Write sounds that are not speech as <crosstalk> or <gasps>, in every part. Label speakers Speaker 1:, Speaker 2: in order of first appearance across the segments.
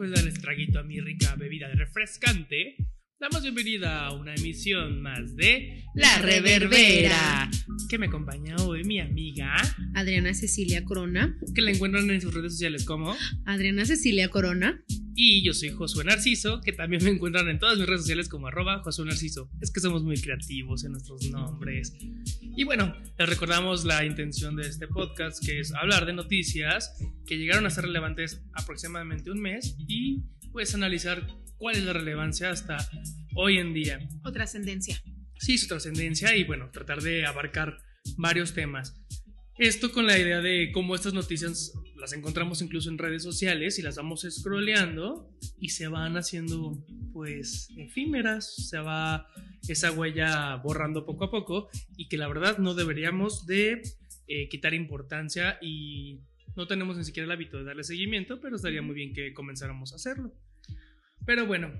Speaker 1: después de darle traguito a mi rica bebida de refrescante, damos bienvenida a una emisión más de
Speaker 2: La Reverbera.
Speaker 1: Que me acompaña hoy mi amiga,
Speaker 2: Adriana Cecilia Corona.
Speaker 1: que la encuentran en sus redes sociales como.
Speaker 2: Adriana Cecilia Corona.
Speaker 1: Y yo soy Josué Narciso, que también me encuentran en todas mis redes sociales como arroba Josué Narciso. Es que somos muy creativos en nuestros nombres. Y bueno, les recordamos la intención de este podcast, que es hablar de noticias que llegaron a ser relevantes aproximadamente un mes y pues analizar cuál es la relevancia hasta hoy en día.
Speaker 2: O trascendencia.
Speaker 1: Sí, su trascendencia y bueno, tratar de abarcar varios temas. Esto con la idea de cómo estas noticias las encontramos incluso en redes sociales y las vamos scrolleando y se van haciendo pues efímeras, se va esa huella borrando poco a poco y que la verdad no deberíamos de eh, quitar importancia y no tenemos ni siquiera el hábito de darle seguimiento, pero estaría muy bien que comenzáramos a hacerlo. Pero bueno,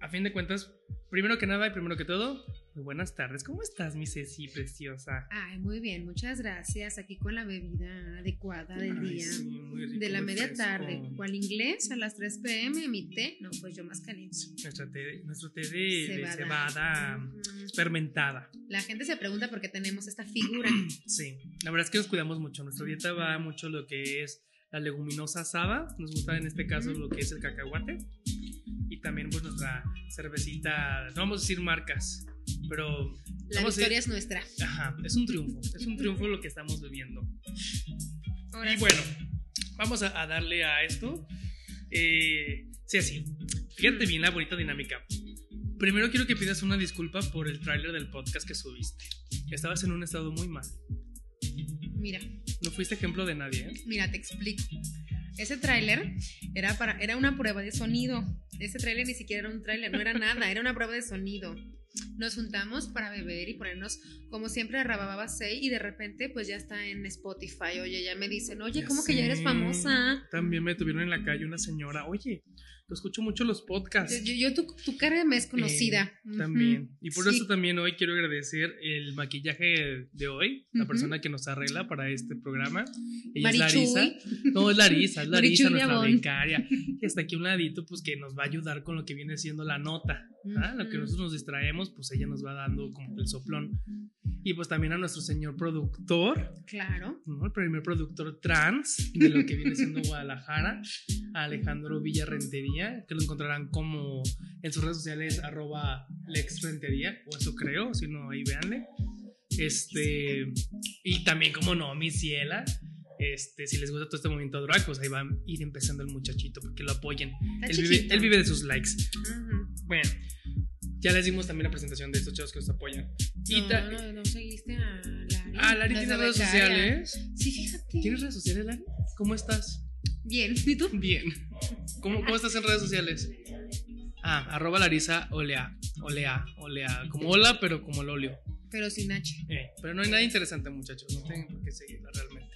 Speaker 1: a fin de cuentas, primero que nada y primero que todo, muy buenas tardes. ¿Cómo estás, mi Ceci preciosa?
Speaker 2: Ay, muy bien, muchas gracias. Aquí con la bebida adecuada del
Speaker 1: Ay,
Speaker 2: día.
Speaker 1: sí, muy rico,
Speaker 2: de la media
Speaker 1: fresco.
Speaker 2: tarde. ¿Cuál inglés? A las 3 pm, mi té. No, pues yo más caliente.
Speaker 1: Nuestro té, nuestro té de de
Speaker 2: Cebada.
Speaker 1: cebada,
Speaker 2: Ujú.
Speaker 1: fermentada.
Speaker 2: La gente se pregunta por qué tenemos esta figura. <clears throat>
Speaker 1: Sí, la verdad es que nos cuidamos mucho. Nuestra dieta va mucho lo que es la leguminosa asada. Nos gusta en este caso
Speaker 2: Ujú.
Speaker 1: lo que es el cacahuate. Y también pues nuestra cervecita, no vamos a decir marcas, pero
Speaker 2: La
Speaker 1: a
Speaker 2: victoria es nuestra.
Speaker 1: Ajá, es un triunfo. Es un triunfo lo que estamos bebiendo.
Speaker 2: Ahora
Speaker 1: Y
Speaker 2: sí.
Speaker 1: bueno, vamos a, a darle a esto. Eh, sí, así. Fíjate bien la bonita dinámica. Primero quiero que pidas una disculpa por el tráiler del podcast que subiste. Estabas en un estado muy mal.
Speaker 2: Mira,
Speaker 1: No fuiste ejemplo de nadie, ¿eh?
Speaker 2: mira, te explico. Ese tráiler era para era una prueba de sonido. Ese tráiler ni siquiera era un tráiler, no era nada, era una prueba de sonido. Nos juntamos para beber y ponernos como siempre a Rabababa 6 y de repente pues ya está en Spotify. Oye, ya me dicen, "Oye, ¿cómo que ya eres famosa?"
Speaker 1: También me tuvieron en la calle una señora. Oye, te escucho mucho los podcasts.
Speaker 2: Yo, yo- tu, tu cara me es conocida.
Speaker 1: Eh, también.
Speaker 2: Ujú.
Speaker 1: Y por
Speaker 2: Sí.
Speaker 1: eso también hoy quiero agradecer el maquillaje de hoy, la persona que nos arregla para este programa. Ella
Speaker 2: Marichuy.
Speaker 1: es Larisa. No, es Larisa, es <laughs> Larisa, nuestra becaria. Que está aquí a un ladito, pues que nos va a ayudar con lo que viene siendo la nota. ¿Ah? Lo que nosotros nos distraemos, pues ella nos va dando como el soplón. Y pues también a nuestro señor productor,
Speaker 2: Claro.
Speaker 1: ¿no? el primer productor trans de lo que viene siendo Guadalajara, <laughs> Alejandro Villarrentería, que lo encontrarán como en sus redes sociales, arroba lexrentería, o eso creo, si no, ahí véanle. Este, y también, como no, mi ciela. Este, si les gusta todo este movimiento drag, pues ahí va a ir empezando el muchachito, porque lo apoyen. Él vive,
Speaker 2: chiquito.
Speaker 1: él vive de sus likes. Bueno, ya les dimos también la presentación de estos chavos que nos apoyan. Y
Speaker 2: No,
Speaker 1: ta-
Speaker 2: no, no seguiste a Lari.
Speaker 1: Ah, Lari tiene
Speaker 2: de
Speaker 1: redes sociales.
Speaker 2: Sí, fíjate.
Speaker 1: ¿Tienes redes sociales, Lari? ¿Cómo estás?
Speaker 2: Bien. ¿Y tú?
Speaker 1: Bien. ¿Cómo, cómo estás en redes sociales? Ah, arroba Larisa Olea. Olea, Olea. Como hola, pero como el óleo.
Speaker 2: Pero sin H.
Speaker 1: Eh, pero no hay nada interesante, muchachos. No tienen por qué seguirla realmente.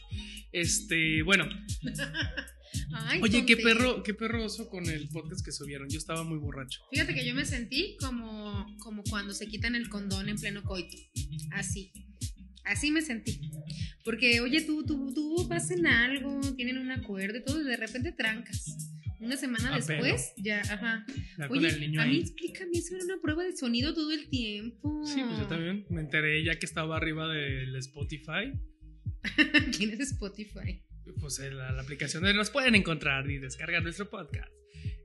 Speaker 1: Este, bueno.
Speaker 2: Ay,
Speaker 1: Oye, qué perro, qué perro oso con el podcast que subieron. Yo estaba muy borracho.
Speaker 2: Fíjate que yo me sentí como, como cuando se quitan el condón en pleno coito. Así. Así me sentí. Porque, oye, tú, tú, tú vas en algo, tienen un acuerdo y todo, y de repente trancas. Una semana
Speaker 1: A
Speaker 2: después, ya, ajá.
Speaker 1: Ya
Speaker 2: Oye,
Speaker 1: el niño
Speaker 2: a mí
Speaker 1: ahí.
Speaker 2: explícame, eso era una prueba de sonido todo el tiempo.
Speaker 1: Sí, pues yo también me enteré ya que estaba arriba del Spotify. <laughs>
Speaker 2: ¿Quién es Spotify?
Speaker 1: Pues en la, la aplicación donde nos pueden encontrar y descargar nuestro podcast.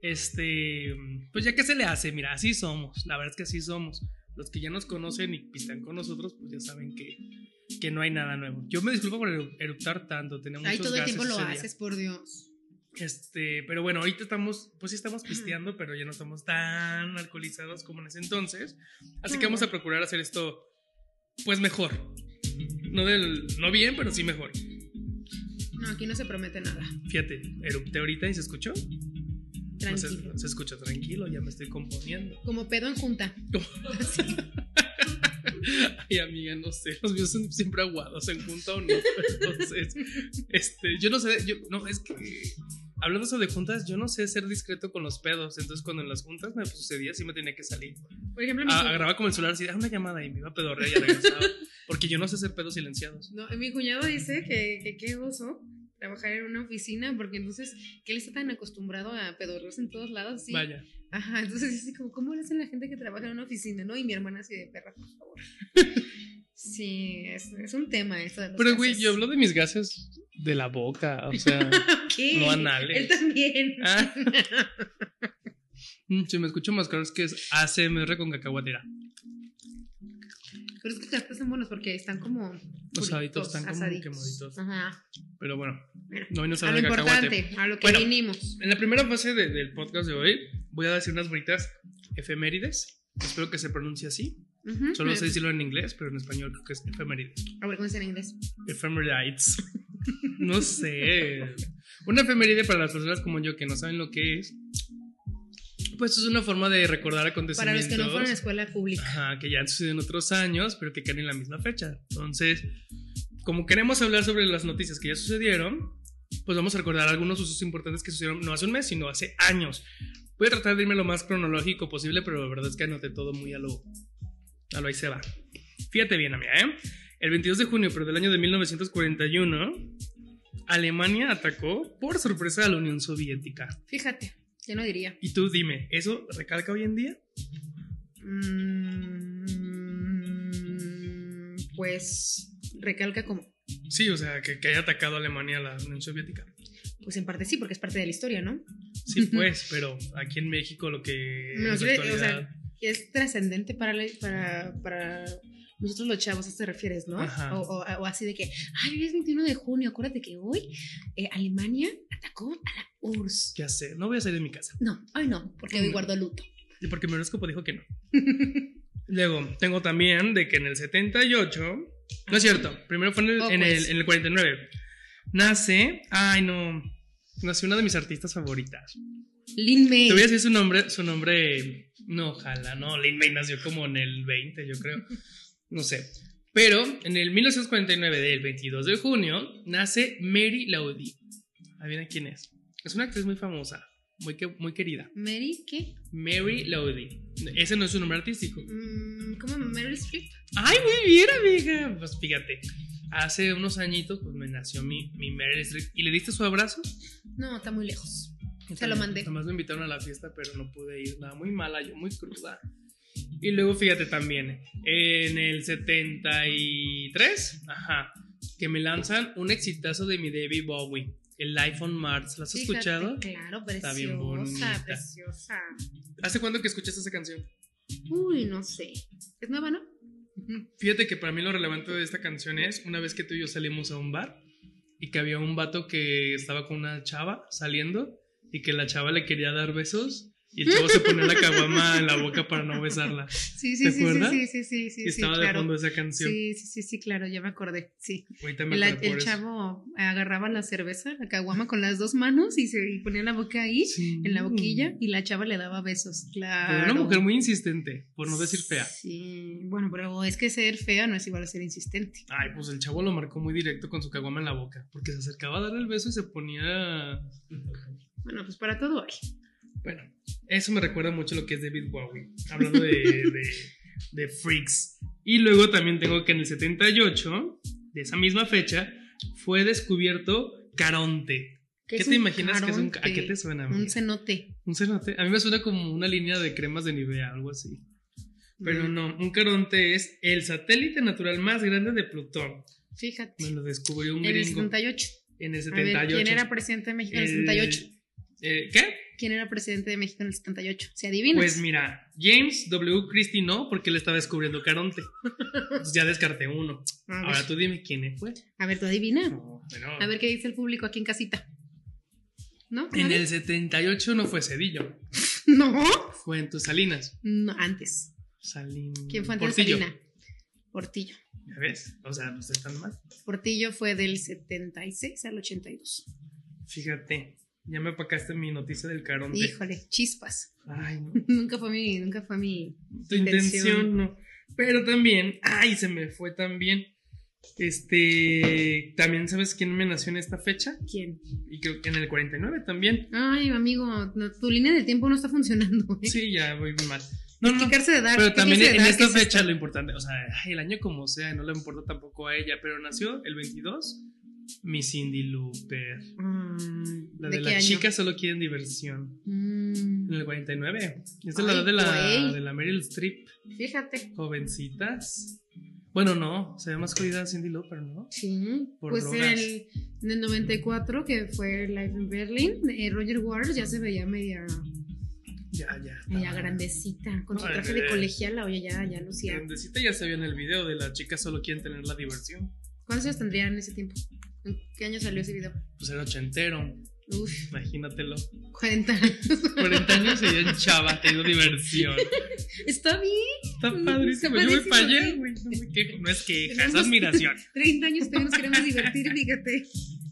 Speaker 1: Este, pues ya que se le hace, mira, así somos. La verdad es que así somos. Los que ya nos conocen y están con nosotros, pues ya saben que, que no hay nada nuevo. Yo me disculpo por eru- eructar tanto. Tenemos
Speaker 2: Ay,
Speaker 1: muchos
Speaker 2: todo el tiempo lo haces, por Dios.
Speaker 1: Este, pero bueno, ahorita estamos, pues sí estamos pisteando, pero ya no estamos tan alcoholizados como en ese entonces. Así que vamos a procurar hacer esto, pues mejor. No del, no bien, pero sí mejor.
Speaker 2: No, aquí no se promete nada.
Speaker 1: Fíjate, erupté ahorita y se escuchó. No
Speaker 2: Tranquilo.
Speaker 1: se, se escucha tranquilo, ya me estoy componiendo.
Speaker 2: Como pedo en junta. <laughs>
Speaker 1: Ay, amiga, no sé, los míos son siempre aguados, en junta o no. <laughs> Entonces, este, yo no sé, yo, no, es que, hablando eso de juntas, yo no sé ser discreto con los pedos. Entonces, cuando en las juntas me sucedía, sí me tenía que salir.
Speaker 2: Por ejemplo, mi,
Speaker 1: A-
Speaker 2: cu-
Speaker 1: agarraba como el celular, así, da una llamada y me iba a pedorrear y regresaba. <laughs> Porque yo no sé hacer pedos silenciados.
Speaker 2: no, mi cuñado dice que, que qué oso trabajar en una oficina, porque entonces, que él está tan acostumbrado a pedorrearse en todos lados, sí.
Speaker 1: Vaya.
Speaker 2: Ajá, entonces así como, ¿cómo le hacen la gente que trabaja en una oficina, no? Y mi hermana así de perra, por favor. <laughs> sí, es, es un tema esto de los
Speaker 1: Pero, güey, yo hablo de mis gases de la boca, o <laughs> sea, no anales.
Speaker 2: Él también.
Speaker 1: Ah. <laughs> mm, si me escucho más claro es que es ACMR con cacahuatera.
Speaker 2: Pero es que te están buenos porque están como.
Speaker 1: Los están como
Speaker 2: asaditos.
Speaker 1: quemaditos.
Speaker 2: Ajá.
Speaker 1: Pero bueno,
Speaker 2: Mira,
Speaker 1: no hoy nos habla de cacahuate.
Speaker 2: importante, a lo que
Speaker 1: Bueno.
Speaker 2: vinimos.
Speaker 1: En la primera fase de- del podcast de hoy, voy a decir unas bonitas efemérides. Espero que se pronuncie así. Solo sé decirlo en inglés, pero en español creo que es efemérides.
Speaker 2: A ver, ¿cómo es en inglés?
Speaker 1: Ephemerides. No sé. Una efeméride para las personas como yo que no saben lo que es. Pues es una forma de recordar
Speaker 2: Para
Speaker 1: acontecimientos.
Speaker 2: los que no fueron a escuela pública.
Speaker 1: Ajá, que ya han sucedido en otros años, pero que caen en la misma fecha. Entonces, como queremos hablar sobre las noticias que ya sucedieron, pues vamos a recordar algunos usos importantes que sucedieron no hace un mes, sino hace años. Voy a tratar de irme lo más cronológico posible, pero la verdad es que anoté todo muy a lo, a lo ahí se va. Fíjate bien, amiga, ¿eh? El 22 de junio, pero del año de 1941, Alemania atacó por sorpresa a la Unión Soviética.
Speaker 2: Fíjate, yo no diría.
Speaker 1: Y tú dime, ¿eso recalca hoy en día?
Speaker 2: Mm, pues recalca como.
Speaker 1: Sí, o sea, que, que haya atacado a Alemania a la Unión Soviética.
Speaker 2: Pues en parte sí, porque es parte de la historia, ¿no?
Speaker 1: Sí, <laughs> pues, pero aquí en México lo que
Speaker 2: No,
Speaker 1: la
Speaker 2: o sea, Es trascendente para, la- para, para nosotros los chavos, a eso te refieres, ¿no? O, o- o así de que, ay, hoy es 21 de junio, acuérdate que hoy eh, Alemania atacó a la URSS.
Speaker 1: ya sé, no voy a salir de mi casa.
Speaker 2: No, hoy no, porque hoy guardo luto.
Speaker 1: Y porque mi horóscopo dijo que no. <laughs> Luego, tengo también de que en el 78, no es cierto, primero fue en el,
Speaker 2: Oh,
Speaker 1: en,
Speaker 2: pues.
Speaker 1: el, en el 49, nace, ay no, nació una de mis artistas favoritas.
Speaker 2: Lin May.
Speaker 1: Te voy a decir su nombre, su nombre, no, ojalá, no, Lin May nació como en el 20, yo creo, <laughs> no sé. Pero en el 1949, del 22 de junio, nace Mary Laudi. Adivina quién es. Es una actriz muy famosa, muy, que, muy querida.
Speaker 2: Mary, ¿qué?
Speaker 1: Mary Laudi. Ese no es su nombre artístico.
Speaker 2: Mm, ¿Cómo? Meryl Streep.
Speaker 1: Ay, muy bien, amiga. Pues fíjate, hace unos añitos pues me nació mi, mi Meryl Streep. ¿Y le diste su abrazo?
Speaker 2: No, está muy lejos.
Speaker 1: Yo
Speaker 2: Se lo mandé.
Speaker 1: Nomás me invitaron a la fiesta, pero no pude ir. Nada, muy mala, yo muy cruda. Y luego fíjate también, en el 73, ajá, que me lanzan un exitazo de mi David Bowie, el Life on Mars. ¿Lo has
Speaker 2: Fíjate,
Speaker 1: escuchado?
Speaker 2: Claro, preciosa,
Speaker 1: Está bien bonita.
Speaker 2: preciosa.
Speaker 1: ¿Hace cuánto que escuchaste esa canción?
Speaker 2: Uy, no sé. Es nueva, ¿no?
Speaker 1: Fíjate que para mí lo relevante de esta canción es una vez que tú y yo salimos a un bar y que había un vato que estaba con una chava saliendo y que la chava le quería dar besos y el chavo se ponía la caguama en la boca para no besarla.
Speaker 2: Sí, sí,
Speaker 1: ¿Te
Speaker 2: sí,
Speaker 1: acuerdas?
Speaker 2: sí, sí, sí, sí,
Speaker 1: y
Speaker 2: sí,
Speaker 1: estaba de fondo esa canción.
Speaker 2: Sí, sí, sí, sí, claro, ya me acordé, sí.
Speaker 1: Me
Speaker 2: El, chavo agarraba la cerveza, la caguama con las dos manos y se y ponía la boca ahí,
Speaker 1: Sí.
Speaker 2: en la boquilla, y la chava le daba besos, claro.
Speaker 1: Era una mujer muy insistente, por no decir fea.
Speaker 2: Sí, bueno, pero es que ser fea no es igual a ser insistente.
Speaker 1: Ay, pues el chavo lo marcó muy directo con su caguama en la boca, porque se acercaba a darle el beso y se ponía...
Speaker 2: Bueno, pues para todo hay.
Speaker 1: Bueno, eso me recuerda mucho lo que es David Bowie, hablando de, de, <laughs> de freaks. Y luego también tengo que en el 78, de esa misma fecha, fue descubierto Caronte. ¿Qué, te imaginas que es un... ¿A qué te suena? amiga?
Speaker 2: Un cenote.
Speaker 1: Un cenote. A mí me suena como una línea de cremas de Nivea, algo así. Pero
Speaker 2: Mm,
Speaker 1: no, un Caronte es el satélite natural más grande de Plutón.
Speaker 2: Fíjate.
Speaker 1: Me lo descubrió un
Speaker 2: En el
Speaker 1: gringo
Speaker 2: 78.
Speaker 1: en el
Speaker 2: A
Speaker 1: 78.
Speaker 2: ver, ¿quién era presidente de México en el
Speaker 1: El-
Speaker 2: 78?
Speaker 1: eh, ¿Qué?
Speaker 2: ¿Quién era presidente de México en el 78? ¿Se adivina?
Speaker 1: Pues mira, James W. Christie no, porque él estaba descubriendo Caronte. Entonces ya descarté uno.
Speaker 2: a, ver,
Speaker 1: Ahora tú dime quién fue.
Speaker 2: a ver, tú adivina.
Speaker 1: No, bueno.
Speaker 2: A ver qué dice el público aquí en casita. ¿No?
Speaker 1: En el 78 no fue Cedillo, <laughs>
Speaker 2: No.
Speaker 1: fue en tus Salinas.
Speaker 2: No, antes.
Speaker 1: Salin...
Speaker 2: ¿Quién fue antes
Speaker 1: Portillo.
Speaker 2: de Salina? Portillo.
Speaker 1: ¿Ya ves? O sea, no están mal.
Speaker 2: Portillo fue del 76 al 82.
Speaker 1: Fíjate, ya me apacaste mi noticia del Caronte.
Speaker 2: Híjole, chispas.
Speaker 1: Ay, no. <laughs>
Speaker 2: Nunca fue mi, nunca fue mi.
Speaker 1: Tu intención no. Pero también, ay, se me fue también. Este, también sabes quién me nació en esta fecha
Speaker 2: ¿Quién?
Speaker 1: y creo que en el 49 también.
Speaker 2: Ay, amigo, no, tu línea del tiempo no está funcionando. ¿eh?
Speaker 1: Sí, ya voy mal. No, no,
Speaker 2: de dar.
Speaker 1: pero
Speaker 2: ¿qué
Speaker 1: también en esta
Speaker 2: es
Speaker 1: fecha lo importante, o sea, el año como sea, no le importa tampoco a ella, pero nació el 22 Mi Cindy Looper.
Speaker 2: Mm,
Speaker 1: La de,
Speaker 2: qué
Speaker 1: las chicas solo quieren diversión.
Speaker 2: Mm,
Speaker 1: En el 49. Es de la
Speaker 2: Ay,
Speaker 1: edad de la, de la Meryl Streep.
Speaker 2: fíjate.
Speaker 1: Jovencitas. Bueno, no, se ve más jodida Cindy Lauper, ¿no?
Speaker 2: Sí,
Speaker 1: Por
Speaker 2: pues en el, en el 94, que fue Live in Berlin, eh, Roger Waters ya se veía media,
Speaker 1: Ya, ya.
Speaker 2: media
Speaker 1: estaba-
Speaker 2: grandecita, con su traje
Speaker 1: eh,
Speaker 2: de colegiala, oye, ya, ya lucía.
Speaker 1: Grandecita ya se vio en el video de las chicas solo quieren tener la diversión.
Speaker 2: ¿Cuántos años tendría en ese tiempo? ¿En qué año salió ese video?
Speaker 1: Pues era ochentero,
Speaker 2: Uf,
Speaker 1: imagínatelo.
Speaker 2: 40 años.
Speaker 1: 40 años y ya en chava, teniendo diversión.
Speaker 2: Está bien,
Speaker 1: Está
Speaker 2: Mm,
Speaker 1: padrísimo.
Speaker 2: está
Speaker 1: Yo allá,
Speaker 2: sí.
Speaker 1: güey. No, me quejo, no es queja, es admiración. <laughs>
Speaker 2: 30 años todavía nos queremos divertir, <laughs> fíjate.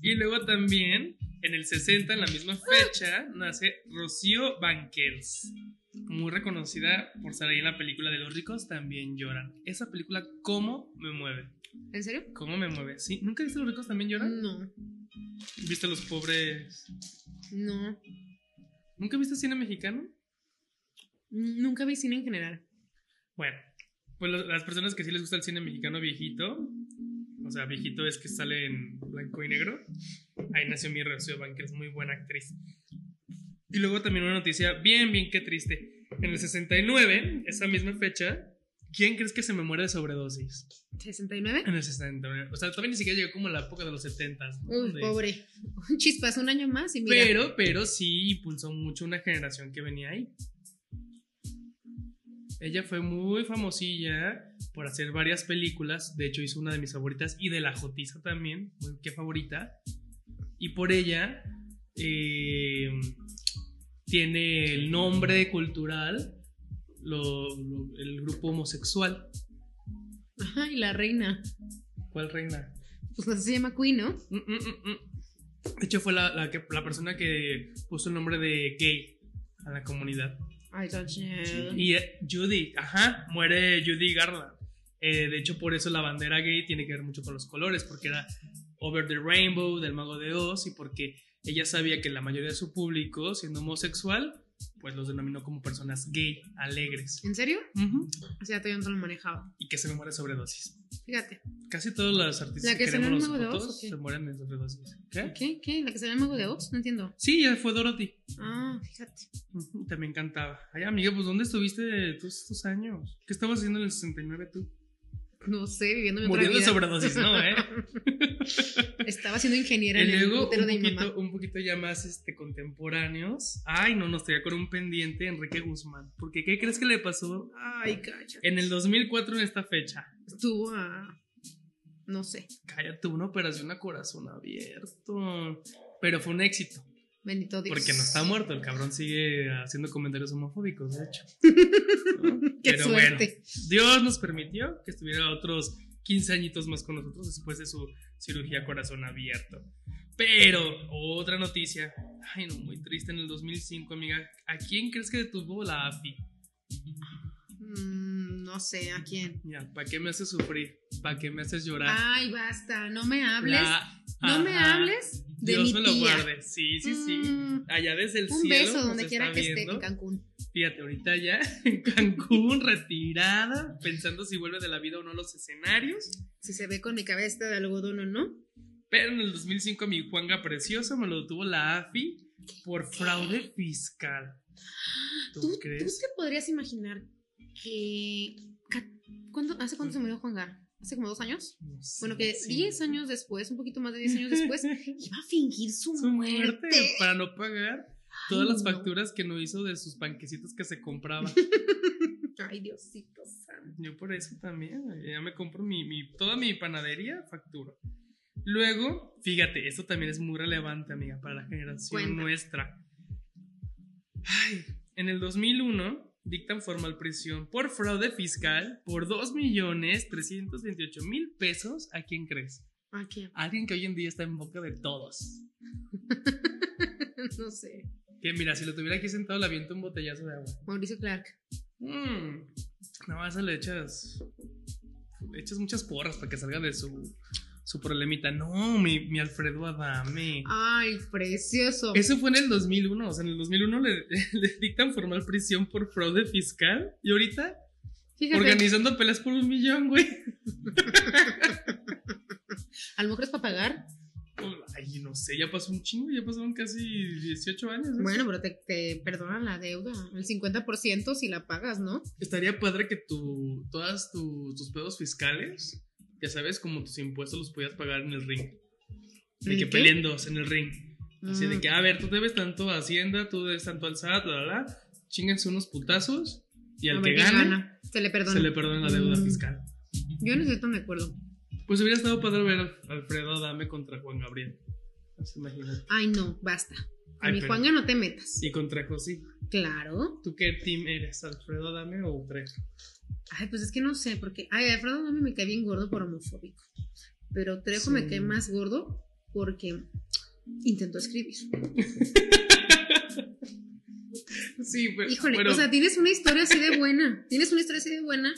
Speaker 1: Y luego también, en el 60, en la misma fecha, nace Rocío Banquels. Muy reconocida por salir en la película de Los ricos también lloran. Esa película, ¿cómo me mueve?
Speaker 2: ¿En serio?
Speaker 1: ¿Cómo me mueve? ¿Sí? ¿Nunca viste Los ricos también lloran?
Speaker 2: No,
Speaker 1: ¿Viste Los pobres?
Speaker 2: no.
Speaker 1: ¿Nunca viste cine mexicano?
Speaker 2: Nunca vi cine en general.
Speaker 1: Bueno, pues las personas que sí les gusta el cine mexicano viejito, o sea, viejito es que sale en blanco y negro, ahí nació mi Rocío Banquels, muy buena actriz. Y luego también una noticia bien, bien que triste. En el 69, esa misma fecha, ¿quién crees que se me muere de sobredosis?
Speaker 2: ¿69?
Speaker 1: En el 69. O sea, todavía ni siquiera llegó como la época de los 70. ¿no?
Speaker 2: Uy, pobre. <laughs> Chispas, un año más y mira.
Speaker 1: Pero, pero sí impulsó mucho una generación que venía ahí. Ella fue muy famosilla por hacer varias películas. De hecho, hizo una de mis favoritas y de la Jotiza también. Muy, qué favorita. Y por ella eh, tiene el nombre cultural lo- lo- el grupo homosexual.
Speaker 2: Ajá, y la reina.
Speaker 1: ¿Cuál reina?
Speaker 2: Pues así se llama Queen, ¿no?
Speaker 1: Mm, mm, mm, mm. De hecho, fue la, la que, la persona que puso el nombre de gay a la comunidad.
Speaker 2: Ay.
Speaker 1: Y eh, Judy, ajá, muere Judy Garland. Eh, de hecho, por eso la bandera gay tiene que ver mucho con los colores, porque era Over the Rainbow del Mago de Oz y porque ella sabía que la mayoría de su público, siendo homosexual, pues los denominó como personas gay, alegres.
Speaker 2: ¿En serio?
Speaker 1: Ujú.
Speaker 2: O sea, todavía no lo manejaba.
Speaker 1: Y que se me muere sobredosis.
Speaker 2: Fíjate.
Speaker 1: Casi todos los artistas
Speaker 2: ¿La
Speaker 1: que
Speaker 2: que salió
Speaker 1: queremos
Speaker 2: de Oz,
Speaker 1: se mueren de sobredosis. ¿Qué?
Speaker 2: ¿Qué? ¿Qué? ¿La que salió en Mago de Oz? No entiendo.
Speaker 1: Sí, ya fue Dorothy.
Speaker 2: Ah, fíjate.
Speaker 1: También cantaba. Ay, amiga, pues ¿dónde estuviste todos estos años? ¿Qué estabas haciendo en el 69 tú? <laughs>
Speaker 2: No sé, viviendo mi otra
Speaker 1: Muriendo de
Speaker 2: vida.
Speaker 1: sobredosis, ¿no, eh? <laughs>
Speaker 2: Estaba siendo ingeniera
Speaker 1: Y
Speaker 2: en el útero
Speaker 1: un
Speaker 2: de mi mamá.
Speaker 1: un poquito ya más este, contemporáneos. Ay, no, nos traía con un pendiente Enrique Guzmán. Porque, ¿qué crees que le pasó
Speaker 2: Ay, cállate.
Speaker 1: en el 2004 en esta fecha?
Speaker 2: Estuvo a... No sé.
Speaker 1: Cállate, una operación a corazón abierto. Pero fue un éxito.
Speaker 2: Bendito Dios.
Speaker 1: Porque no está muerto, el cabrón sigue haciendo comentarios homofóbicos, de hecho. ¿No? <laughs>
Speaker 2: Qué
Speaker 1: Pero
Speaker 2: suerte.
Speaker 1: bueno, Dios nos permitió que estuviera otros 15 añitos más con nosotros después de su cirugía corazón abierto. Pero, otra noticia. Ay, no, muy triste en el 2005, amiga. ¿A quién crees que detuvo la AFI?
Speaker 2: Mm, no sé, ¿a quién?
Speaker 1: Ya, ¿para qué me haces sufrir? ¿Para qué me haces llorar?
Speaker 2: Ay, basta. No me hables.
Speaker 1: La-
Speaker 2: no me hables de
Speaker 1: Dios
Speaker 2: mi
Speaker 1: me lo
Speaker 2: tía.
Speaker 1: guarde. Sí, sí, sí.
Speaker 2: Mm,
Speaker 1: Allá desde el
Speaker 2: un
Speaker 1: cielo.
Speaker 2: beso
Speaker 1: nos
Speaker 2: donde quiera que esté en Cancún.
Speaker 1: Fíjate, ahorita ya <laughs> en Cancún, retirada, pensando si vuelve de la vida o no a los escenarios.
Speaker 2: Si se ve con mi cabeza de algodón o no.
Speaker 1: Pero en el 2005 mi Juanga Precioso me lo detuvo la AFI por fraude fiscal. ¿Tú,
Speaker 2: ¿Tú, tú
Speaker 1: crees?
Speaker 2: te podrías imaginar que. ¿cuándo- ¿Hace cuánto se murió Juan Gar? ¿Hace como dos años?
Speaker 1: No sé,
Speaker 2: Bueno, que
Speaker 1: sí.
Speaker 2: 10 años después, un poquito más de 10 años después, <laughs> iba a fingir su,
Speaker 1: Su
Speaker 2: muerte.
Speaker 1: muerte para no pagar todas las
Speaker 2: no.
Speaker 1: facturas que no hizo de sus panquecitos que se compraba. <laughs>
Speaker 2: Ay, Diosito santo.
Speaker 1: Yo por eso también, ya me compro mi, mi- toda mi panadería, factura. Luego, fíjate, esto también es muy relevante, amiga, para la generación
Speaker 2: Cuenta.
Speaker 1: nuestra. Ay, en el 2001 dictan formal prisión por fraude fiscal por 2.328.000 pesos. ¿A quién crees?
Speaker 2: ¿A quién?
Speaker 1: Alguien que hoy en día está en boca de todos. <laughs>
Speaker 2: no sé.
Speaker 1: Que mira, si lo tuviera aquí sentado, le aviento un botellazo de agua.
Speaker 2: Mauricio Clark.
Speaker 1: Mm, nada más le echas. Le echas muchas porras para que salga de su, su problemita. No, mi, mi Alfredo Adame.
Speaker 2: Ay, precioso.
Speaker 1: Eso fue en el 2001. O sea, en el 2001 le, <laughs> le dictan formal prisión por fraude fiscal. Y ahorita
Speaker 2: Fíjate,
Speaker 1: organizando peleas por un millón, güey. <laughs>
Speaker 2: a lo mejor es para pagar.
Speaker 1: Ay, no sé, ya pasó un chingo, ya pasaron casi 18 años. ¿no?
Speaker 2: Bueno, pero te, te perdonan la deuda, el 50% si la pagas, ¿no?
Speaker 1: Estaría padre que tu, todas tu- tus pedos fiscales, ya sabes, como tus impuestos los podías pagar en el ring. De
Speaker 2: ¿En
Speaker 1: que
Speaker 2: qué?
Speaker 1: en el ring. Así de
Speaker 2: Mm.
Speaker 1: que, a ver, tú debes tanto a Hacienda, tú debes tanto al SAT, la, la, la. Chinguense unos putazos y al
Speaker 2: A
Speaker 1: que gane
Speaker 2: gana. Se le perdona.
Speaker 1: se le perdona la deuda
Speaker 2: Mm.
Speaker 1: fiscal.
Speaker 2: Yo no estoy tan de acuerdo.
Speaker 1: Pues hubiera estado padre ver a Alfredo Adame contra Juan Gabriel. Imagínate.
Speaker 2: Ay, no, basta. A mi Juanga no te metas.
Speaker 1: Y contra José.
Speaker 2: Claro.
Speaker 1: ¿Tú qué team eres? ¿Alfredo Adame o Trejo?
Speaker 2: Ay, pues es que no sé, porque. Ay, Alfredo Adame me cae bien gordo por homofóbico. Pero Trejo me
Speaker 1: Sí.
Speaker 2: cae más gordo porque intentó escribir. <laughs>
Speaker 1: Sí, pero.
Speaker 2: Híjole,
Speaker 1: pero-
Speaker 2: o sea, tienes una historia así de buena. Tienes una historia así de buena.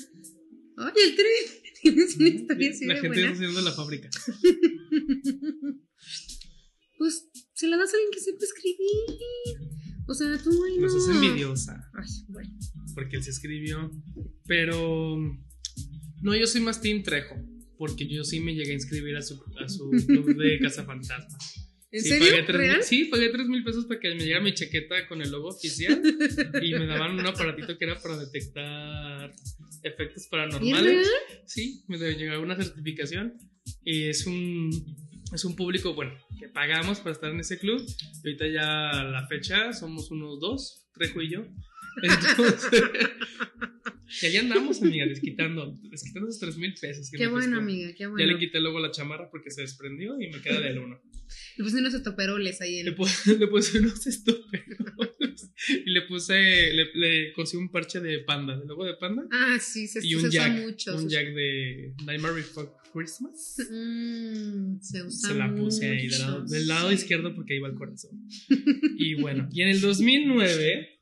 Speaker 2: Ay, el Tre. <laughs> Tienes una historia así
Speaker 1: la
Speaker 2: de
Speaker 1: gente
Speaker 2: buena.
Speaker 1: está haciendo la fábrica. <laughs>
Speaker 2: Pues se la das a alguien que sepa escribir. O sea, tú, ay, no.
Speaker 1: Nos hace envidiosa.
Speaker 2: Ay, bueno.
Speaker 1: Porque él se escribió. Pero. No, yo soy más Team Trejo. Porque yo sí me llegué a inscribir a su, a su <laughs> club de Cazafantasmas.
Speaker 2: ¿En
Speaker 1: sí,
Speaker 2: serio?
Speaker 1: Pagué tres
Speaker 2: ¿Real?
Speaker 1: mil, sí, pagué 3 mil pesos para que me llegara mi chaqueta con el logo oficial. <laughs> y me daban un aparatito que era para detectar efectos
Speaker 2: ¿Y es
Speaker 1: paranormales.
Speaker 2: real?
Speaker 1: Sí, me llegar una certificación. Y es un, es un público, bueno, que pagamos para estar en ese club. Y ahorita ya a la fecha somos unos dos, Trejo y yo. <laughs> Entonces, y ahí andamos, amiga, desquitando, desquitando esos 3 mil pesos. que
Speaker 2: Qué
Speaker 1: me
Speaker 2: bueno,
Speaker 1: costó.
Speaker 2: amiga, qué
Speaker 1: Ya
Speaker 2: bueno.
Speaker 1: le quité luego la chamarra porque se desprendió y me queda del uno.
Speaker 2: Le puse unos estoperoles ahí
Speaker 1: Le
Speaker 2: en.
Speaker 1: puse, <laughs> le puse unos estoperos y le puse, le, le cosí un parche de panda, de logo de panda.
Speaker 2: Ah, sí, se,
Speaker 1: y
Speaker 2: se
Speaker 1: un
Speaker 2: usa
Speaker 1: jack,
Speaker 2: mucho.
Speaker 1: un
Speaker 2: se-
Speaker 1: jack de Nightmare Before Christmas.
Speaker 2: Mm, se usa
Speaker 1: Se la puse ahí del lado, del izquierdo porque ahí va el corazón. <laughs> Y bueno, y en el 2009,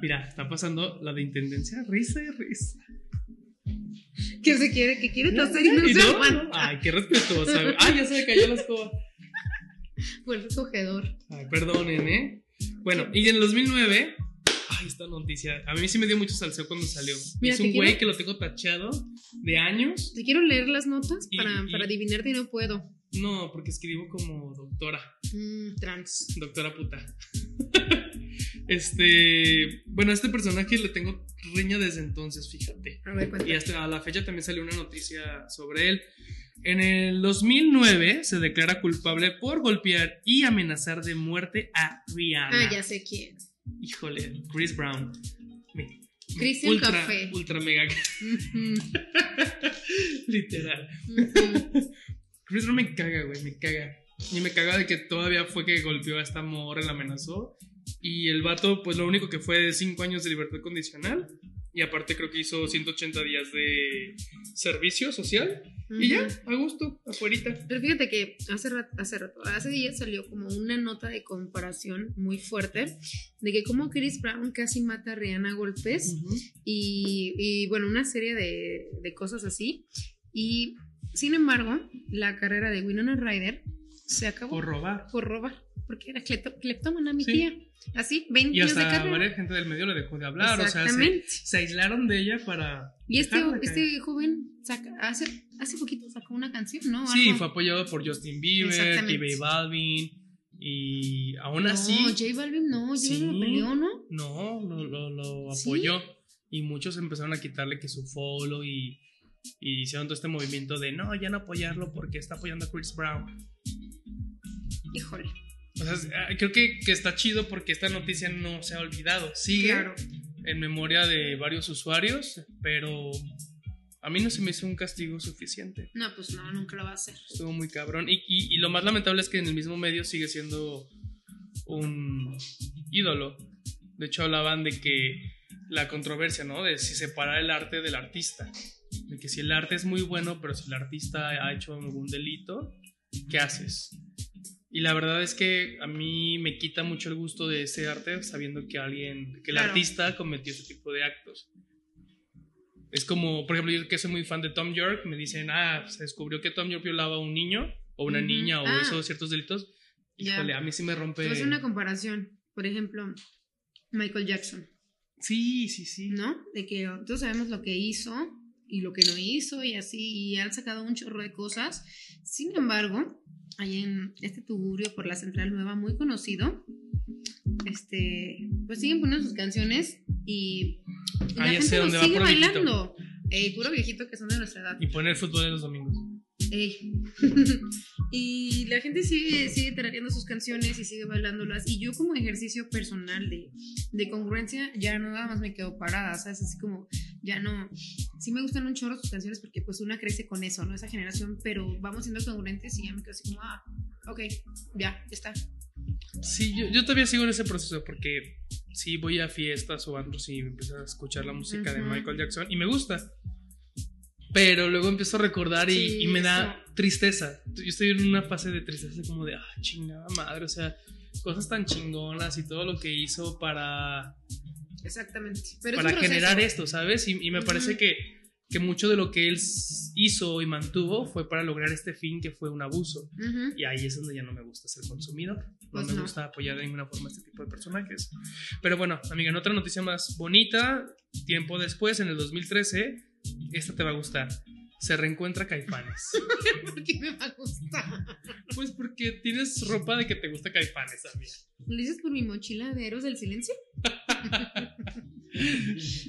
Speaker 1: mira, está pasando la de intendencia, risa y risa.
Speaker 2: ¿Qué se quiere? ¿Qué quiere toser y no se
Speaker 1: no? Ay, qué respetuosa. Ay, ya se me cayó la escoba.
Speaker 2: Fue el recogedor.
Speaker 1: Ay, perdonen, ¿eh? Bueno, y en el 2009, ay, esta noticia, a mí sí me dio mucho salseo cuando salió.
Speaker 2: Mira,
Speaker 1: es un güey
Speaker 2: quiero-
Speaker 1: que lo tengo tachado de años.
Speaker 2: Te quiero leer las notas
Speaker 1: Y-
Speaker 2: para,
Speaker 1: y-
Speaker 2: para adivinarte y no puedo.
Speaker 1: No, porque escribo como doctora,
Speaker 2: Mm, trans.
Speaker 1: doctora puta. <laughs> este, bueno, a este personaje le tengo riña desde entonces, fíjate.
Speaker 2: A ver,
Speaker 1: Y hasta a la fecha también salió una noticia sobre él. En el 2009 se declara culpable por golpear y amenazar de muerte a Rihanna.
Speaker 2: Ah, ya sé quién.
Speaker 1: Híjole, Chris Brown. Mi
Speaker 2: Christian
Speaker 1: ultra,
Speaker 2: Café.
Speaker 1: Ultra mega. <laughs> Literal. Chris Brown me caga, güey, me caga. Y me caga de que todavía fue que golpeó a esta morra, la amenazó. Y el vato, pues lo único que fue 5 años de libertad condicional. Y aparte creo que hizo 180 días de servicio social. Y ya, a gusto, afuerita.
Speaker 2: Pero fíjate que hace rato, hace rato, hace días salió como una nota de comparación muy fuerte de que como Chris Brown casi mata a Rihanna a golpes y, y, bueno, una serie de, de cosas así. Y sin embargo, la carrera de Winona Ryder se acabó
Speaker 1: Por robar.
Speaker 2: por robar, porque era cleptómana mi
Speaker 1: Sí.
Speaker 2: tía. Así, 20
Speaker 1: Y
Speaker 2: años de
Speaker 1: hasta
Speaker 2: carrera.
Speaker 1: varias gente del medio le dejó de hablar. O sea, se, aislaron de ella para.
Speaker 2: y este, este joven saca, hace, hace poquito sacó una canción, ¿no?
Speaker 1: Sí,
Speaker 2: Algo.
Speaker 1: fue apoyado por Justin Bieber, y J Balvin. Y aún
Speaker 2: No,
Speaker 1: así.
Speaker 2: J Balvin no, J
Speaker 1: Sí.
Speaker 2: Balvin lo peleó, ¿no?
Speaker 1: No, lo, lo, lo
Speaker 2: ¿Sí?
Speaker 1: apoyó. Y muchos empezaron a quitarle que su follow y, y hicieron todo este movimiento de no, ya no apoyarlo porque está apoyando a Chris Brown.
Speaker 2: Híjole.
Speaker 1: O sea, ah, creo que, que está chido porque esta noticia no se ha olvidado. Sigue
Speaker 2: Claro.
Speaker 1: en memoria de varios usuarios, pero a mí no se me hizo un castigo suficiente.
Speaker 2: No, pues no, nunca lo va a hacer.
Speaker 1: Estuvo muy cabrón. Y, y- y lo más lamentable es que en el mismo medio sigue siendo un ídolo. De hecho, hablaban de que la controversia, ¿no? De si separar el arte del artista. De que si el arte es muy bueno, pero si el artista ha hecho algún delito, ¿qué haces? Y la verdad es que a mí me quita mucho el gusto de ese arte sabiendo que alguien, que el
Speaker 2: Claro.
Speaker 1: artista cometió ese tipo de actos. Es como, por ejemplo, yo que soy muy fan de Tom York, me dicen, ah, se descubrió que Tom York violaba a un niño o una niña o
Speaker 2: Ah.
Speaker 1: hizo ciertos delitos. Híjole, a mí sí me rompe.
Speaker 2: Hacer una comparación. Por ejemplo, Michael Jackson,
Speaker 1: Sí, sí, sí.
Speaker 2: ¿no? De que todos sabemos lo que hizo, y lo que no hizo y así, y han sacado un chorro de cosas. Sin embargo, hay en este tugurio por la Central Nueva, muy conocido, este, pues siguen poniendo sus canciones y, y la
Speaker 1: Ah,
Speaker 2: gente sigue bailando. Ey, puro viejito que son de nuestra edad.
Speaker 1: Y poner fútbol en los domingos.
Speaker 2: Ey. <laughs> y la gente sigue, sigue tarareando sus canciones y sigue bailándolas. Y yo como ejercicio personal de, de congruencia ya nada más me quedo parada, ¿sabes? Así como ya no... Sí me gustan un chorro sus canciones porque pues una crece con eso, ¿no? Esa generación, pero vamos siendo congruentes y ya me quedo así como, ah, ok, ya, ya está.
Speaker 1: Sí, yo, yo todavía sigo en ese proceso porque sí voy a fiestas o antros y empiezo a escuchar la música de. Michael Jackson y me gusta. Pero luego empiezo a recordar y,
Speaker 2: Sí,
Speaker 1: y me da
Speaker 2: eso.
Speaker 1: tristeza. Yo estoy en una fase de tristeza como de, ah, chingada madre, o sea, cosas tan chingonas y todo lo que hizo para,
Speaker 2: Exactamente. Pero es
Speaker 1: para
Speaker 2: proceso.
Speaker 1: generar esto, ¿sabes? Y, y me
Speaker 2: Ujú.
Speaker 1: parece que, que mucho de lo que él hizo y mantuvo fue para lograr este fin que fue un abuso.
Speaker 2: Ujú.
Speaker 1: Y ahí es donde ya no me gusta ser consumidor. No
Speaker 2: Pues
Speaker 1: me
Speaker 2: no.
Speaker 1: gusta apoyar de ninguna forma este tipo de personajes. Pero bueno, amiga, en otra noticia más bonita, tiempo después, en el 2013, esta te va a gustar. Se reencuentra Caifanes. <laughs>
Speaker 2: ¿Por qué me va a gustar?
Speaker 1: pues porque tienes ropa de que te gusta Caifanes, amiga.
Speaker 2: ¿Lo dices por mi mochila de Héroes del Silencio?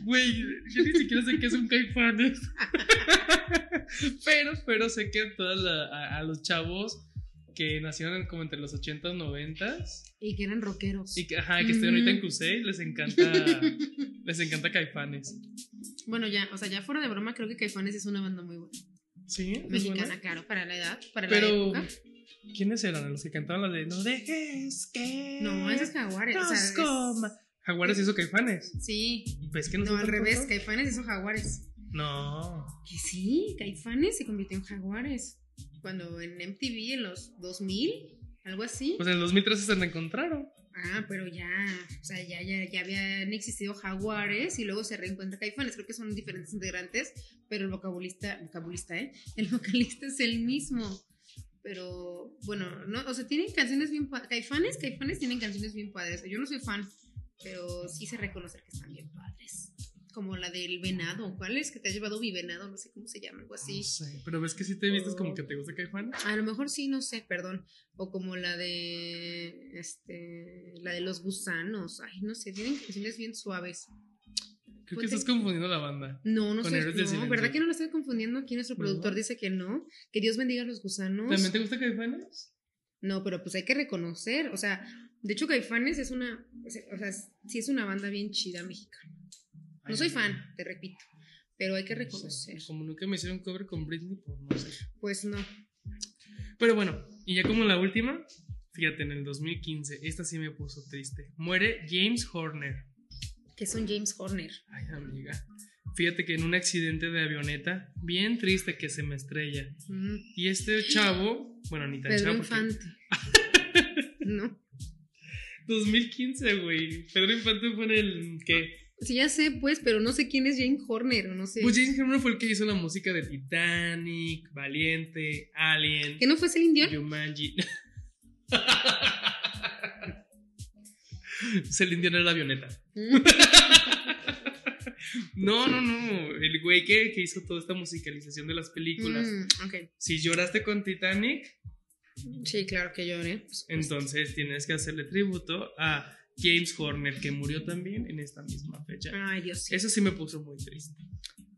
Speaker 1: Güey, yo ni siquiera sé qué es un Caifanes. <laughs> pero, pero sé que a, todas la- a, a los chavos que nacieron como entre los 80 y 90
Speaker 2: Y que eran rockeros.
Speaker 1: y que, ajá, que estén ahorita en. Cusey, les encanta, <laughs> les encanta Caifanes.
Speaker 2: Bueno, ya, o sea, ya fuera de broma, creo que Caifanes es una banda muy buena.
Speaker 1: Sí,
Speaker 2: Mexicana,
Speaker 1: buena.
Speaker 2: claro, para la edad, para
Speaker 1: Pero,
Speaker 2: la época.
Speaker 1: ¿quiénes eran los que cantaban la de No dejes que
Speaker 2: No, ese es Jaguares. o sea,
Speaker 1: nos coma"? Jaguares hizo Caifanes.
Speaker 2: Sí.
Speaker 1: ¿Ves que
Speaker 2: No,
Speaker 1: nosotros
Speaker 2: al revés? Caifanes hizo Jaguares.
Speaker 1: No.
Speaker 2: Que sí, Caifanes se convirtió en Jaguares. Cuando en MTV en los 2000, algo así.
Speaker 1: Pues en el 2013 se reencontraron.
Speaker 2: Ah, pero ya, o sea, ya, ya, ya habían existido Jaguares y luego se reencuentra Caifanes. Creo que son diferentes integrantes, pero el vocabulista, vocabulista, ¿eh? El vocalista es el mismo. Pero bueno, no, o sea, tienen canciones bien padres. Caifanes, Caifanes tienen canciones bien padres. Yo no soy fan, pero sí sé reconocer que están bien padres. Como la del venado. ¿Cuál es? Que te ha llevado mi venado, no sé cómo se llama, algo así.
Speaker 1: No sé, pero ves que si te vistes como que te gusta Caifanes.
Speaker 2: A lo mejor sí, no sé, perdón. O como la de. Este. La de los gusanos. Ay, no sé, tienen canciones bien suaves.
Speaker 1: Creo que estás confundiendo la banda.
Speaker 2: No, no sé. No. ¿verdad que no lo estoy confundiendo? Aquí nuestro
Speaker 1: ¿No?
Speaker 2: productor dice que no. Que Dios bendiga a los gusanos.
Speaker 1: ¿También te gusta Caifanes?
Speaker 2: No, pero pues hay que reconocer. O sea, de hecho, Caifanes es una. O sea, sí es una banda bien chida mexicana. No soy fan, te repito. Pero hay que reconocer.
Speaker 1: Como nunca me hicieron cover con Britney, pues no sé.
Speaker 2: Pues no.
Speaker 1: Pero bueno, y ya como la última, fíjate, en el 2015, esta sí me puso triste. Muere James Horner.
Speaker 2: Que es un James Horner.
Speaker 1: Ay, amiga. Fíjate que en un accidente de avioneta, bien triste que se me estrella.
Speaker 2: Mm,
Speaker 1: Y este chavo, bueno, ni tan
Speaker 2: Pedro
Speaker 1: chavo. porque-
Speaker 2: Infante. <laughs> no.
Speaker 1: 2015, güey. Pedro Infante fue en el que.
Speaker 2: Sí, ya sé, pues, pero no sé quién es Jane Horner, no sé.
Speaker 1: Pues James Horner fue el que hizo la música de Titanic, Valiente, Alien,
Speaker 2: ¿Que no fue Celine Dion?
Speaker 1: Jumanji. <laughs> Celine Dion era la avioneta.
Speaker 2: Mm,
Speaker 1: No, no, no. El güey que, que hizo toda esta musicalización de las películas.
Speaker 2: mm, ok.
Speaker 1: Si lloraste con Titanic,
Speaker 2: Sí, claro que lloré.
Speaker 1: entonces tienes que hacerle tributo a James Horner, que murió también en esta misma fecha.
Speaker 2: Ay, Dios. Sí.
Speaker 1: Eso sí me puso muy triste.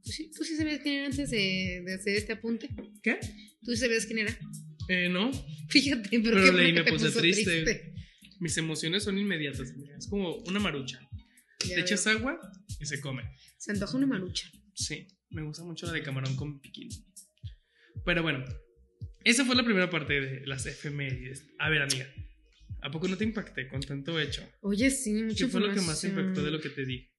Speaker 2: ¿Tú, sí, tú sí sabías quién era antes de, de hacer este apunte?
Speaker 1: ¿Qué?
Speaker 2: ¿Tú sí sabías quién era?
Speaker 1: Eh, no.
Speaker 2: Fíjate, pero,
Speaker 1: Pero leí, me puse triste. Mis emociones son inmediatas. mira, Es como una marucha.
Speaker 2: Ya
Speaker 1: Le echas
Speaker 2: veo.
Speaker 1: agua y se come.
Speaker 2: Se antoja una marucha.
Speaker 1: Sí, me gusta mucho la de camarón con piquín. Pero bueno, esa fue la primera parte de las efemérides. A ver, amiga, ¿a poco no te impacté con tanto hecho?
Speaker 2: Oye, sí, mucha
Speaker 1: ¿Qué fue lo que más te impactó de lo que te dije?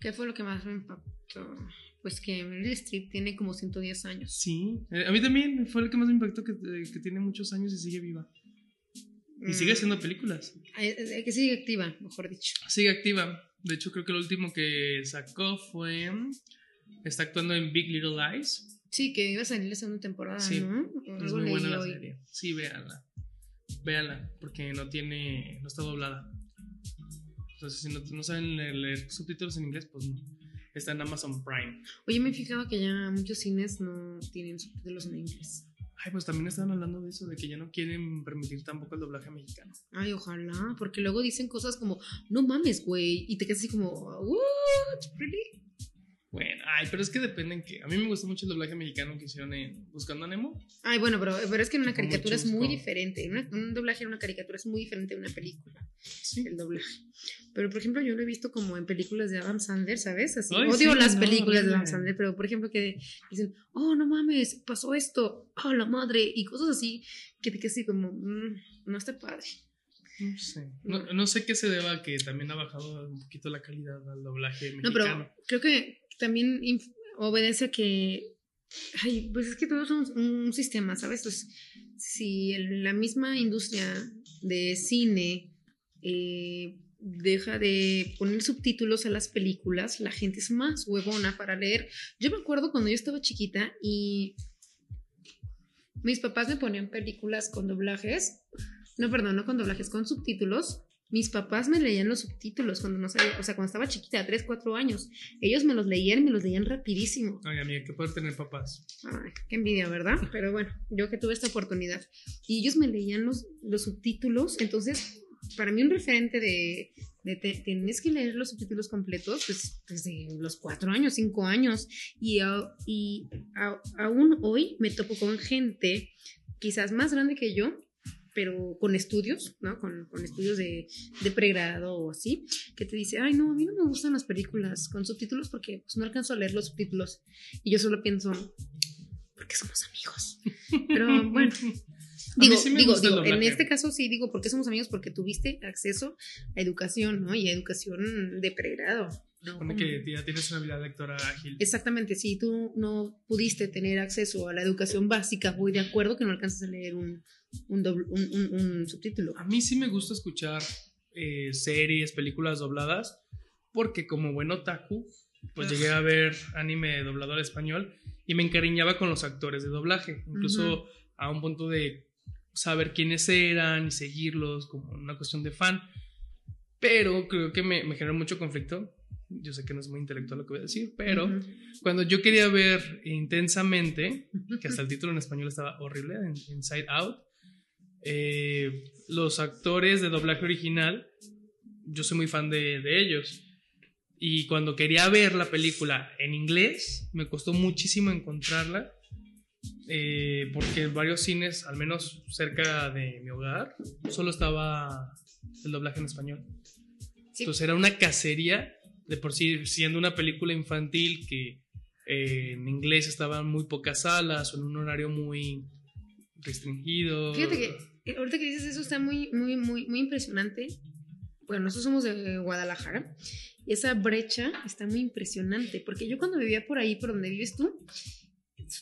Speaker 2: ¿Qué fue lo que más me impactó? Pues que Meryl Streep tiene como 110 años.
Speaker 1: Sí, eh, a mí también fue lo que más me impactó, que, eh, que tiene muchos años y sigue viva. Y sigue
Speaker 2: Mm,
Speaker 1: haciendo películas.
Speaker 2: eh, Que sigue activa, mejor dicho.
Speaker 1: Sigue activa. De hecho, creo que lo último que sacó fue... Está actuando en Big Little Lies.
Speaker 2: Sí, que iba a salir la segunda temporada,
Speaker 1: Sí,
Speaker 2: ¿no?
Speaker 1: Es muy buena la
Speaker 2: hoy.
Speaker 1: serie. Sí, véanla. Véanla, porque no tiene. No está doblada. Entonces, si no, no saben leer, leer subtítulos en inglés, pues no. está en Amazon Prime.
Speaker 2: Oye, me he fijado que ya muchos cines no tienen subtítulos en inglés.
Speaker 1: Ay, pues también estaban hablando de eso, de que ya no quieren permitir tampoco el doblaje mexicano.
Speaker 2: Ay, ojalá, porque luego dicen cosas como, no mames, güey, y te quedas así como, what, really?
Speaker 1: Bueno, ay, pero es que depende en que. A mí me gustó mucho el doblaje mexicano que hicieron en Buscando a Nemo.
Speaker 2: Ay, bueno, pero, pero es que en una caricatura es muy diferente. Una- un doblaje en una caricatura es muy diferente de una película,
Speaker 1: Sí.
Speaker 2: el doblaje. Pero, por ejemplo, yo lo he visto como en películas de Adam Sandler, ¿sabes? Así,
Speaker 1: Ay,
Speaker 2: odio
Speaker 1: sí,
Speaker 2: las
Speaker 1: no,
Speaker 2: películas de Adam. Sandler, pero, por ejemplo, que dicen, oh, no mames, pasó esto, oh, la madre, y cosas así, que te quedas así como, "Mm, no está padre.
Speaker 1: No sé. No, no sé qué se deba a que también ha bajado un poquito la calidad al doblaje
Speaker 2: No,
Speaker 1: mexicano.
Speaker 2: pero creo que también obedece a que. Ay, pues es que todo es un, sistema, ¿sabes? Pues, si la misma industria de cine eh, deja de poner subtítulos a las películas, la gente es más huevona para leer. Yo me acuerdo cuando yo estaba chiquita y mis papás me ponían películas con doblajes. No, perdón, no con doblajes, con subtítulos. Mis papás me leían los subtítulos cuando no sabía, o sea, cuando estaba chiquita, 3, 4 años. Ellos me los leían y me los leían rapidísimo.
Speaker 1: Ay, amiga, que poder tener papás.
Speaker 2: Ay, qué envidia, ¿verdad? Pero bueno, yo que tuve esta oportunidad. Y ellos me leían los, los subtítulos, entonces, para mí un referente de, de te- tienes que leer los subtítulos completos, pues desde los 4 años, 5 años. Y, a- y a- aún hoy me topo con gente quizás más grande que yo, pero con estudios, ¿no? Con, con estudios de, de pregrado o así, que te dice, ay, no, a mí no me gustan las películas con subtítulos porque pues, no alcanzo a leer los subtítulos. Y yo solo pienso, porque somos amigos. Pero <laughs> bueno, digo,
Speaker 1: sí
Speaker 2: digo, digo, en este caso sí digo, porque somos amigos? Porque tuviste acceso a educación, ¿no? Y a educación de pregrado. ¿No?
Speaker 1: Supone
Speaker 2: Como-
Speaker 1: que ya tienes una habilidad lectora ágil.
Speaker 2: Exactamente, si tú no pudiste tener acceso a la educación básica, voy de acuerdo que no alcanzas a leer un, un, dobl- un- un- subtítulo.
Speaker 1: A mí sí me gusta escuchar eh, series, películas dobladas, porque como buen otaku, pues llegué a ver anime doblado al español y me encariñaba con los actores de doblaje, incluso
Speaker 2: Ujú.
Speaker 1: a un punto de saber quiénes eran y seguirlos como una cuestión de fan. Pero creo que me, me generó mucho conflicto. Yo sé que no es muy intelectual lo que voy a decir, pero
Speaker 2: Ujú.
Speaker 1: cuando yo quería ver intensamente, que hasta el título en español estaba horrible, Inside Out. eh, los actores de doblaje original, yo soy muy fan de, de ellos. Y cuando quería ver la película en inglés, me costó muchísimo encontrarla. eh, porque en varios cines, al menos cerca de mi hogar, solo estaba el doblaje en español.
Speaker 2: Sí.
Speaker 1: Entonces era una cacería, de por sí, siendo una película infantil que eh, en inglés estaban muy pocas salas o en un horario muy restringido.
Speaker 2: Fíjate que eh, ahorita que dices eso está muy, muy, muy, muy impresionante. Bueno, nosotros somos de Guadalajara y esa brecha está muy impresionante porque yo cuando vivía por ahí, por donde vives tú,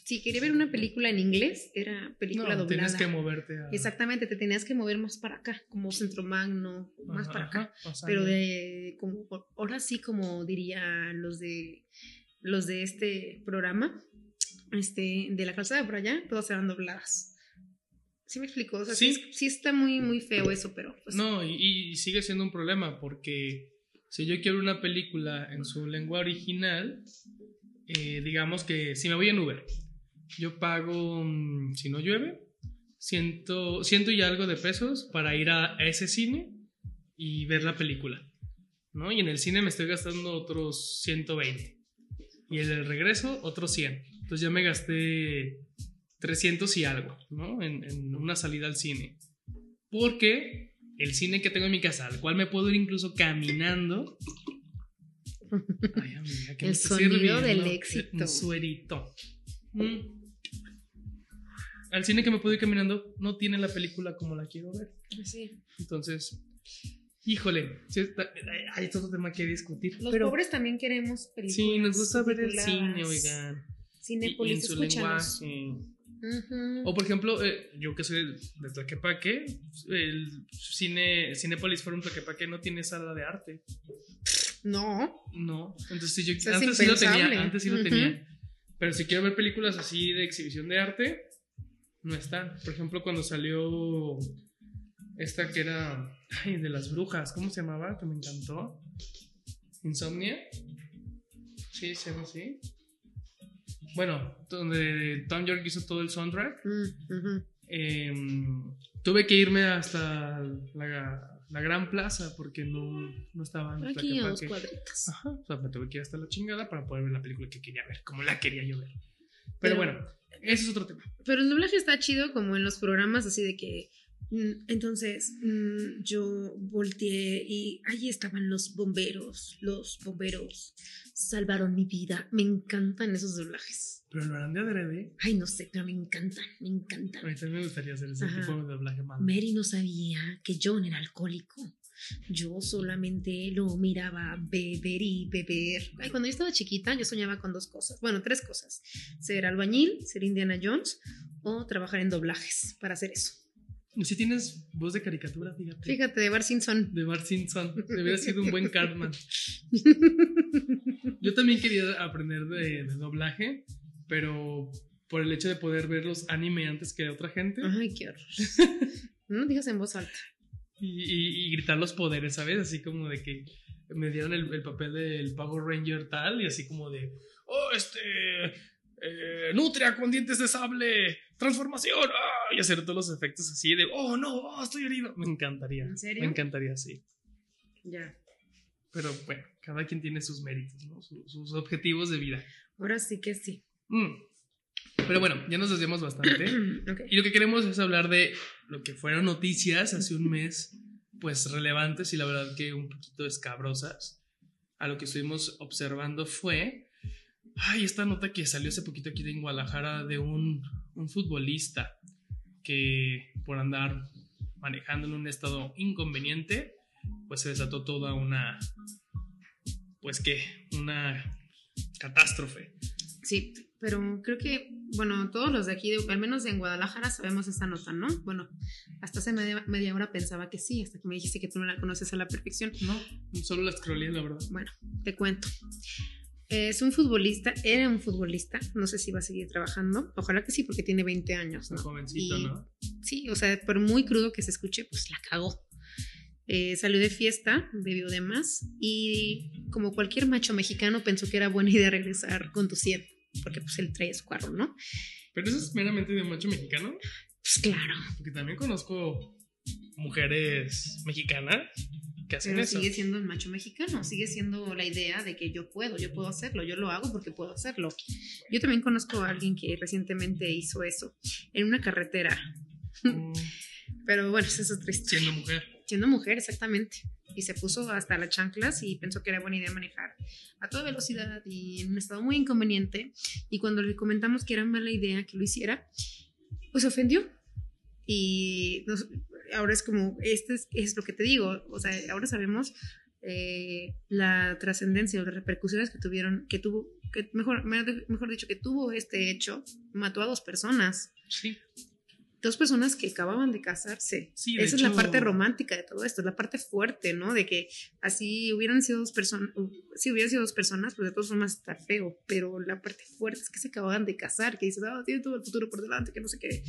Speaker 2: si quería ver una película en inglés, era película
Speaker 1: no,
Speaker 2: doblada.
Speaker 1: tienes que moverte a...
Speaker 2: Exactamente, te tenías que mover más para acá, como centro magno, más
Speaker 1: Ajá,
Speaker 2: para acá.
Speaker 1: ajá,
Speaker 2: Pero de, como, ahora sí, como dirían los de, los de este programa, este, de la calzada por allá, todas eran dobladas. ¿Sí me explico? O sea, sí,
Speaker 1: Sí.
Speaker 2: sí está muy, muy feo eso, pero pues,
Speaker 1: No, y, y sigue siendo un problema porque si yo quiero una película en su lengua original, eh, digamos que si me voy en Uber, yo pago, mm, si no llueve, ciento, ciento y algo de pesos para ir a, ese cine y ver la película, ¿no? Y en el cine me estoy gastando otros 120 y en el regreso otros 100. Entonces ya me gasté 300 y algo, ¿no? En, en una salida al cine. Porque el cine que tengo en mi casa, al cual me puedo ir incluso caminando. Ay, amiga, que
Speaker 2: El sonido del éxito.
Speaker 1: Un suerito. Mm. Al cine que me puedo ir caminando no tiene la película como la quiero ver.
Speaker 2: sí.
Speaker 1: Entonces, híjole, sí está- hay, hay otro tema que discutir.
Speaker 2: Los
Speaker 1: pero
Speaker 2: pobres también queremos películas.
Speaker 1: sí, nos gusta ver el cine, oigan.
Speaker 2: Cinépolis,
Speaker 1: en su
Speaker 2: escúchanos.
Speaker 1: lenguaje. O por ejemplo, eh, yo que soy de Tlaquepaque, el cine Cinépolis Forum Tlaquepaque no tiene sala de arte.
Speaker 2: No.
Speaker 1: No. Entonces, si yo, antes sí lo tenía, antes sí lo tenía. Pero si quiero ver películas así de exhibición de arte, no están. Por ejemplo, cuando salió esta que era ay, de las brujas, ¿cómo se llamaba? Que me encantó. Insomnia. Sí, sí, sí. Bueno, donde Tom York hizo todo el soundtrack.
Speaker 2: Mm,
Speaker 1: em, tuve que irme hasta la, la gran plaza porque no, no estaba en
Speaker 2: Aquí a dos cuadritos.
Speaker 1: Ajá, o sea, me tuve que ir hasta la chingada para poder ver la película que quería ver, como la quería yo ver. Pero,
Speaker 2: Pero-
Speaker 1: bueno, ese es otro tema.
Speaker 2: Pero el doblaje está chido como en los programas así de que entonces mm, yo volteé y allí estaban los bomberos, los bomberos salvaron mi vida. Me encantan esos doblajes.
Speaker 1: Pero lo harán de adrede.
Speaker 2: Ay, no sé, pero me encantan, me
Speaker 1: A
Speaker 2: encantan.
Speaker 1: mí también me gustaría hacer ese
Speaker 2: Ajá.
Speaker 1: tipo de doblaje malo.
Speaker 2: Mary no sabía que John era alcohólico. Yo solamente lo miraba beber y beber. Ay, cuando yo estaba chiquita, yo soñaba con dos cosas. Bueno, tres cosas. Ser albañil, ser Indiana Jones o trabajar en doblajes para hacer eso.
Speaker 1: Si tienes voz de caricatura, fíjate.
Speaker 2: Fíjate, de Bart Simpson.
Speaker 1: De Bart Simpson. Hubiera sido un buen Cartman. <laughs> Yo también quería aprender de, de doblaje, pero por el hecho de poder ver los anime antes que otra gente
Speaker 2: Ay, qué horror. <laughs> No digas en voz alta.
Speaker 1: y, y- y gritar los poderes, ¿sabes? Así como de que me dieron el, el papel del Power Ranger tal y así como de, oh, este, eh, Nutria con dientes de sable, transformación, ¡ah! y hacer todos los efectos así de, oh, no, oh, estoy herido. Me encantaría.
Speaker 2: ¿En serio?
Speaker 1: Me encantaría, sí.
Speaker 2: Ya.
Speaker 1: Pero bueno, cada quien tiene sus méritos, ¿no? Su- sus objetivos de vida.
Speaker 2: Ahora sí que sí.
Speaker 1: Mm. Pero bueno, ya nos desviamos bastante. <clears throat> Y lo que queremos es hablar de lo que fueron noticias hace un mes, pues relevantes y la verdad que un poquito escabrosas. A lo que estuvimos observando fue, ay, esta nota que salió hace poquito aquí en Guadalajara de un, un futbolista que por andar manejando en un estado inconveniente, pues se desató toda una, pues qué, una catástrofe.
Speaker 2: Sí, pero creo que, bueno, todos los de aquí, de- al menos en Guadalajara, sabemos esta nota, ¿no? Bueno, hasta hace media, media hora pensaba que sí, hasta que me dijiste que tú no la conoces a la perfección.
Speaker 1: No, solo la scrollé, la verdad.
Speaker 2: Bueno, te cuento. Es un futbolista, era un futbolista, no sé si va a seguir trabajando, ojalá que sí, porque tiene 20 años,
Speaker 1: Un
Speaker 2: ¿no?
Speaker 1: jovencito,
Speaker 2: Y-
Speaker 1: ¿no?
Speaker 2: Sí, o sea, por muy crudo que se escuche, pues la cagó. Eh, salió de fiesta, bebió de más y como cualquier macho mexicano pensó que era buena idea regresar conduciendo, porque pues él trae escuarro, ¿no?
Speaker 1: Pero eso es meramente de un macho mexicano,
Speaker 2: Pues claro,
Speaker 1: porque también conozco mujeres mexicanas que
Speaker 2: pero
Speaker 1: eso.
Speaker 2: sigue siendo el macho mexicano, sigue siendo la idea de que yo puedo, yo puedo hacerlo, yo lo hago porque puedo hacerlo. Yo también conozco a alguien que recientemente hizo eso en una carretera,
Speaker 1: Mm, <laughs>
Speaker 2: pero bueno, esa es otra historia.
Speaker 1: Siendo mujer.
Speaker 2: Siendo mujer, exactamente. Y se puso hasta las chanclas y pensó que era buena idea manejar a toda velocidad y en un estado muy inconveniente. Y cuando le comentamos que era mala idea que lo hiciera, pues se ofendió. Y nos- ahora es como, este es, es lo que te digo, o sea, ahora sabemos eh, la trascendencia o las repercusiones que tuvieron, que tuvo, que mejor, mejor dicho, que tuvo este hecho, mató a dos personas.
Speaker 1: Sí.
Speaker 2: Dos personas que acababan de casarse.
Speaker 1: Sí, de
Speaker 2: Esa es la
Speaker 1: hecho-
Speaker 2: parte romántica de todo esto, la parte fuerte, ¿no? De que así hubieran sido dos personas, si hubieran sido dos personas, pues de todas formas está feo, pero la parte fuerte es que se acababan de casar, que dices, ah, tiene todo el futuro por delante, que no sé qué.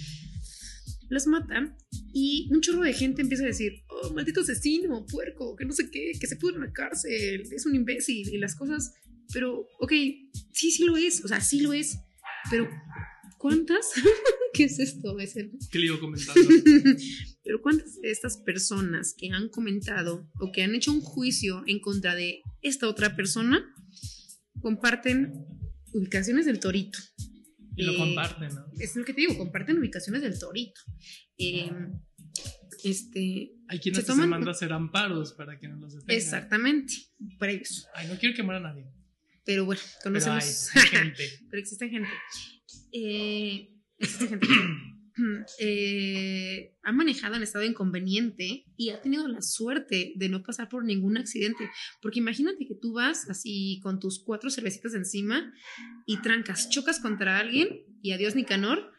Speaker 2: Los matan y un chorro de gente empieza a decir, oh, maldito asesino, puerco, que no sé qué, que se pudre en la cárcel, es un imbécil y las cosas, pero, ok, sí, sí lo es, o sea, sí lo es, pero ¿cuántas? <laughs> ¿Qué es esto? Es el...
Speaker 1: ¿Qué le iba comentando? <laughs>
Speaker 2: Pero ¿cuántas de estas personas que han comentado o que han hecho un juicio en contra de esta otra persona comparten ubicaciones del torito?
Speaker 1: Y lo
Speaker 2: Eh,
Speaker 1: comparten, ¿no?
Speaker 2: Es lo que te digo, comparten ubicaciones del torito. Eh, este,
Speaker 1: Hay quien
Speaker 2: se toman-
Speaker 1: manda a hacer amparos para que no los detengan.
Speaker 2: exactamente, para ellos.
Speaker 1: Ay, no quiero quemar a nadie.
Speaker 2: Pero bueno,
Speaker 1: Pero hay,
Speaker 2: conocemos.
Speaker 1: hay gente. <laughs>
Speaker 2: pero existen gente. Eh, existe gente. <coughs> eh, ha manejado en estado inconveniente y ha tenido la suerte de no pasar por ningún accidente. Porque imagínate que tú vas así con tus cuatro cervecitas encima y trancas, chocas contra alguien y adiós Nicanor,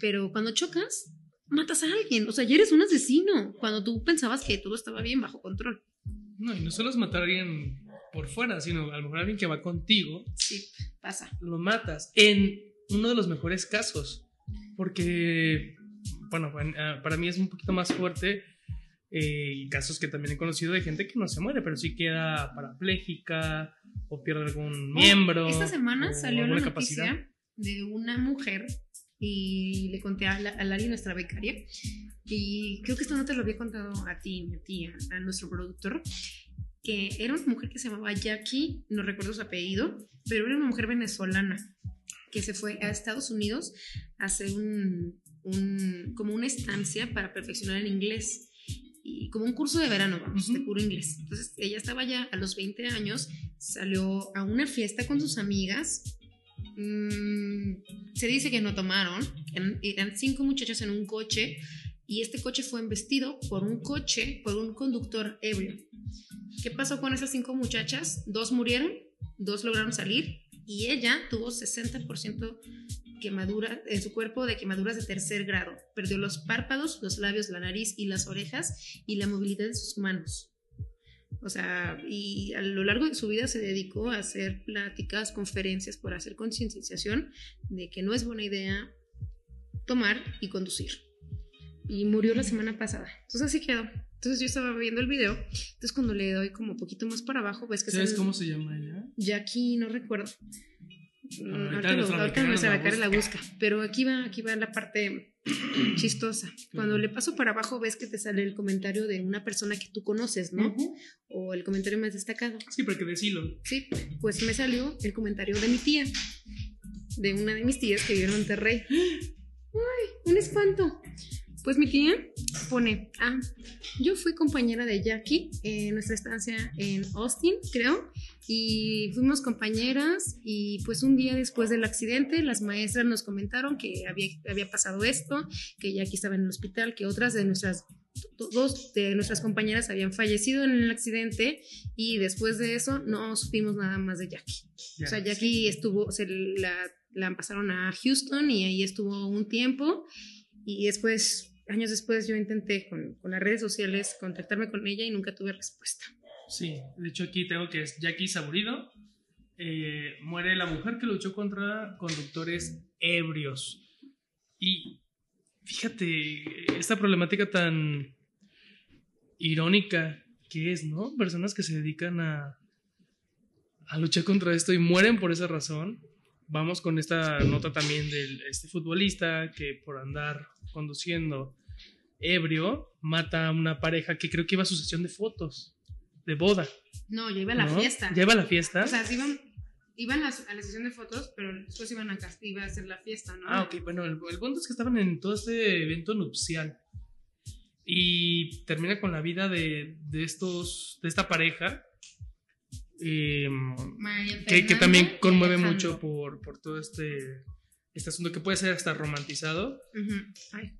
Speaker 2: pero cuando chocas, matas a alguien. O sea, ya eres un asesino cuando tú pensabas que todo estaba bien bajo control.
Speaker 1: No, y no solo es matar a alguien por fuera, sino a lo mejor alguien que va contigo,
Speaker 2: Sí, pasa.
Speaker 1: lo matas. En uno de los mejores casos. Porque, bueno, en- ah, para mí es un poquito más fuerte. eh, casos que también he conocido de gente que no se muere, pero sí queda parapléjica o pierde algún miembro.
Speaker 2: Esta semana salió la noticia de una mujer y le conté a, a Lari, nuestra becaria, y creo que esto no te lo había contado a ti, a ti, a, nuestro productor, que era una mujer que se llamaba Jackie, no recuerdo su apellido, pero era una mujer venezolana que se fue a Estados Unidos a hacer un, un como una estancia para perfeccionar el inglés y como un curso de verano, vamos, de puro inglés. Entonces ella estaba ya a los 20 años, salió a una fiesta con sus amigas Mm, se dice que no tomaron, eran, cinco muchachos en un coche y este coche fue embestido por un coche, por un conductor ebrio. ¿Qué pasó con esas cinco muchachas? Dos murieron, dos lograron salir y ella tuvo 60% quemadura en su cuerpo de quemaduras de tercer grado. Perdió los párpados, los labios, la nariz y las orejas y la movilidad de sus manos. O sea, y a lo largo de su vida se dedicó a hacer pláticas, conferencias por hacer concienciación de que no es buena idea tomar y conducir. Y murió la semana pasada. Entonces así quedó. Entonces yo estaba viendo el video. Entonces cuando le doy como poquito más para abajo, ves que...
Speaker 1: ¿Sabes cómo se llama ella?
Speaker 2: Jackie, no recuerdo. Ahorita, ahorita, cara la busca. Pero aquí va, aquí va la parte <clears throat> chistosa. Cuando le paso para abajo ves que te sale el comentario de una persona que tú conoces, ¿no? O el comentario más destacado.
Speaker 1: Sí, porque decilo.
Speaker 2: Sí, pues me salió el comentario de mi tía, de una de mis tías que vive en Monterrey. <gasps> ¡Ay, un espanto! Pues mi tía pone, ah, yo fui compañera de Jackie en nuestra estancia en Austin, creo, y fuimos compañeras y pues un día después del accidente las maestras nos comentaron que había, había pasado esto, que Jackie estaba en el hospital, que otras de nuestras dos de nuestras compañeras habían fallecido en el accidente y después de eso no supimos nada más de Jackie. o sea, Jackie estuvo, se la, la pasaron a Houston y ahí estuvo un tiempo y después años después yo intenté con, con, las redes sociales contactarme con ella y nunca tuve respuesta.
Speaker 1: Sí, de hecho aquí tengo que es Jackie Saburido. Eh, muere la mujer que luchó contra conductores ebrios. Y fíjate, esta problemática tan irónica que es, ¿no? Personas que se dedican a, luchar contra esto y mueren por esa razón. Vamos con esta nota también de este futbolista que por andar conduciendo ebrio mata a una pareja que creo que iba a su sesión de fotos, de boda.
Speaker 2: No, ya iba a la fiesta.
Speaker 1: ¿Ya iba a la fiesta?
Speaker 2: O sea, iban, iban a, la sesión de fotos, pero después iban a, iba a hacer la fiesta, ¿no?
Speaker 1: Ah, ok, bueno, el, punto es que estaban en todo este evento nupcial. Y termina con la vida de, de estos, de esta pareja. Em, que, que, también conmueve mucho por, por todo este, este asunto que puede ser hasta romantizado. Ay.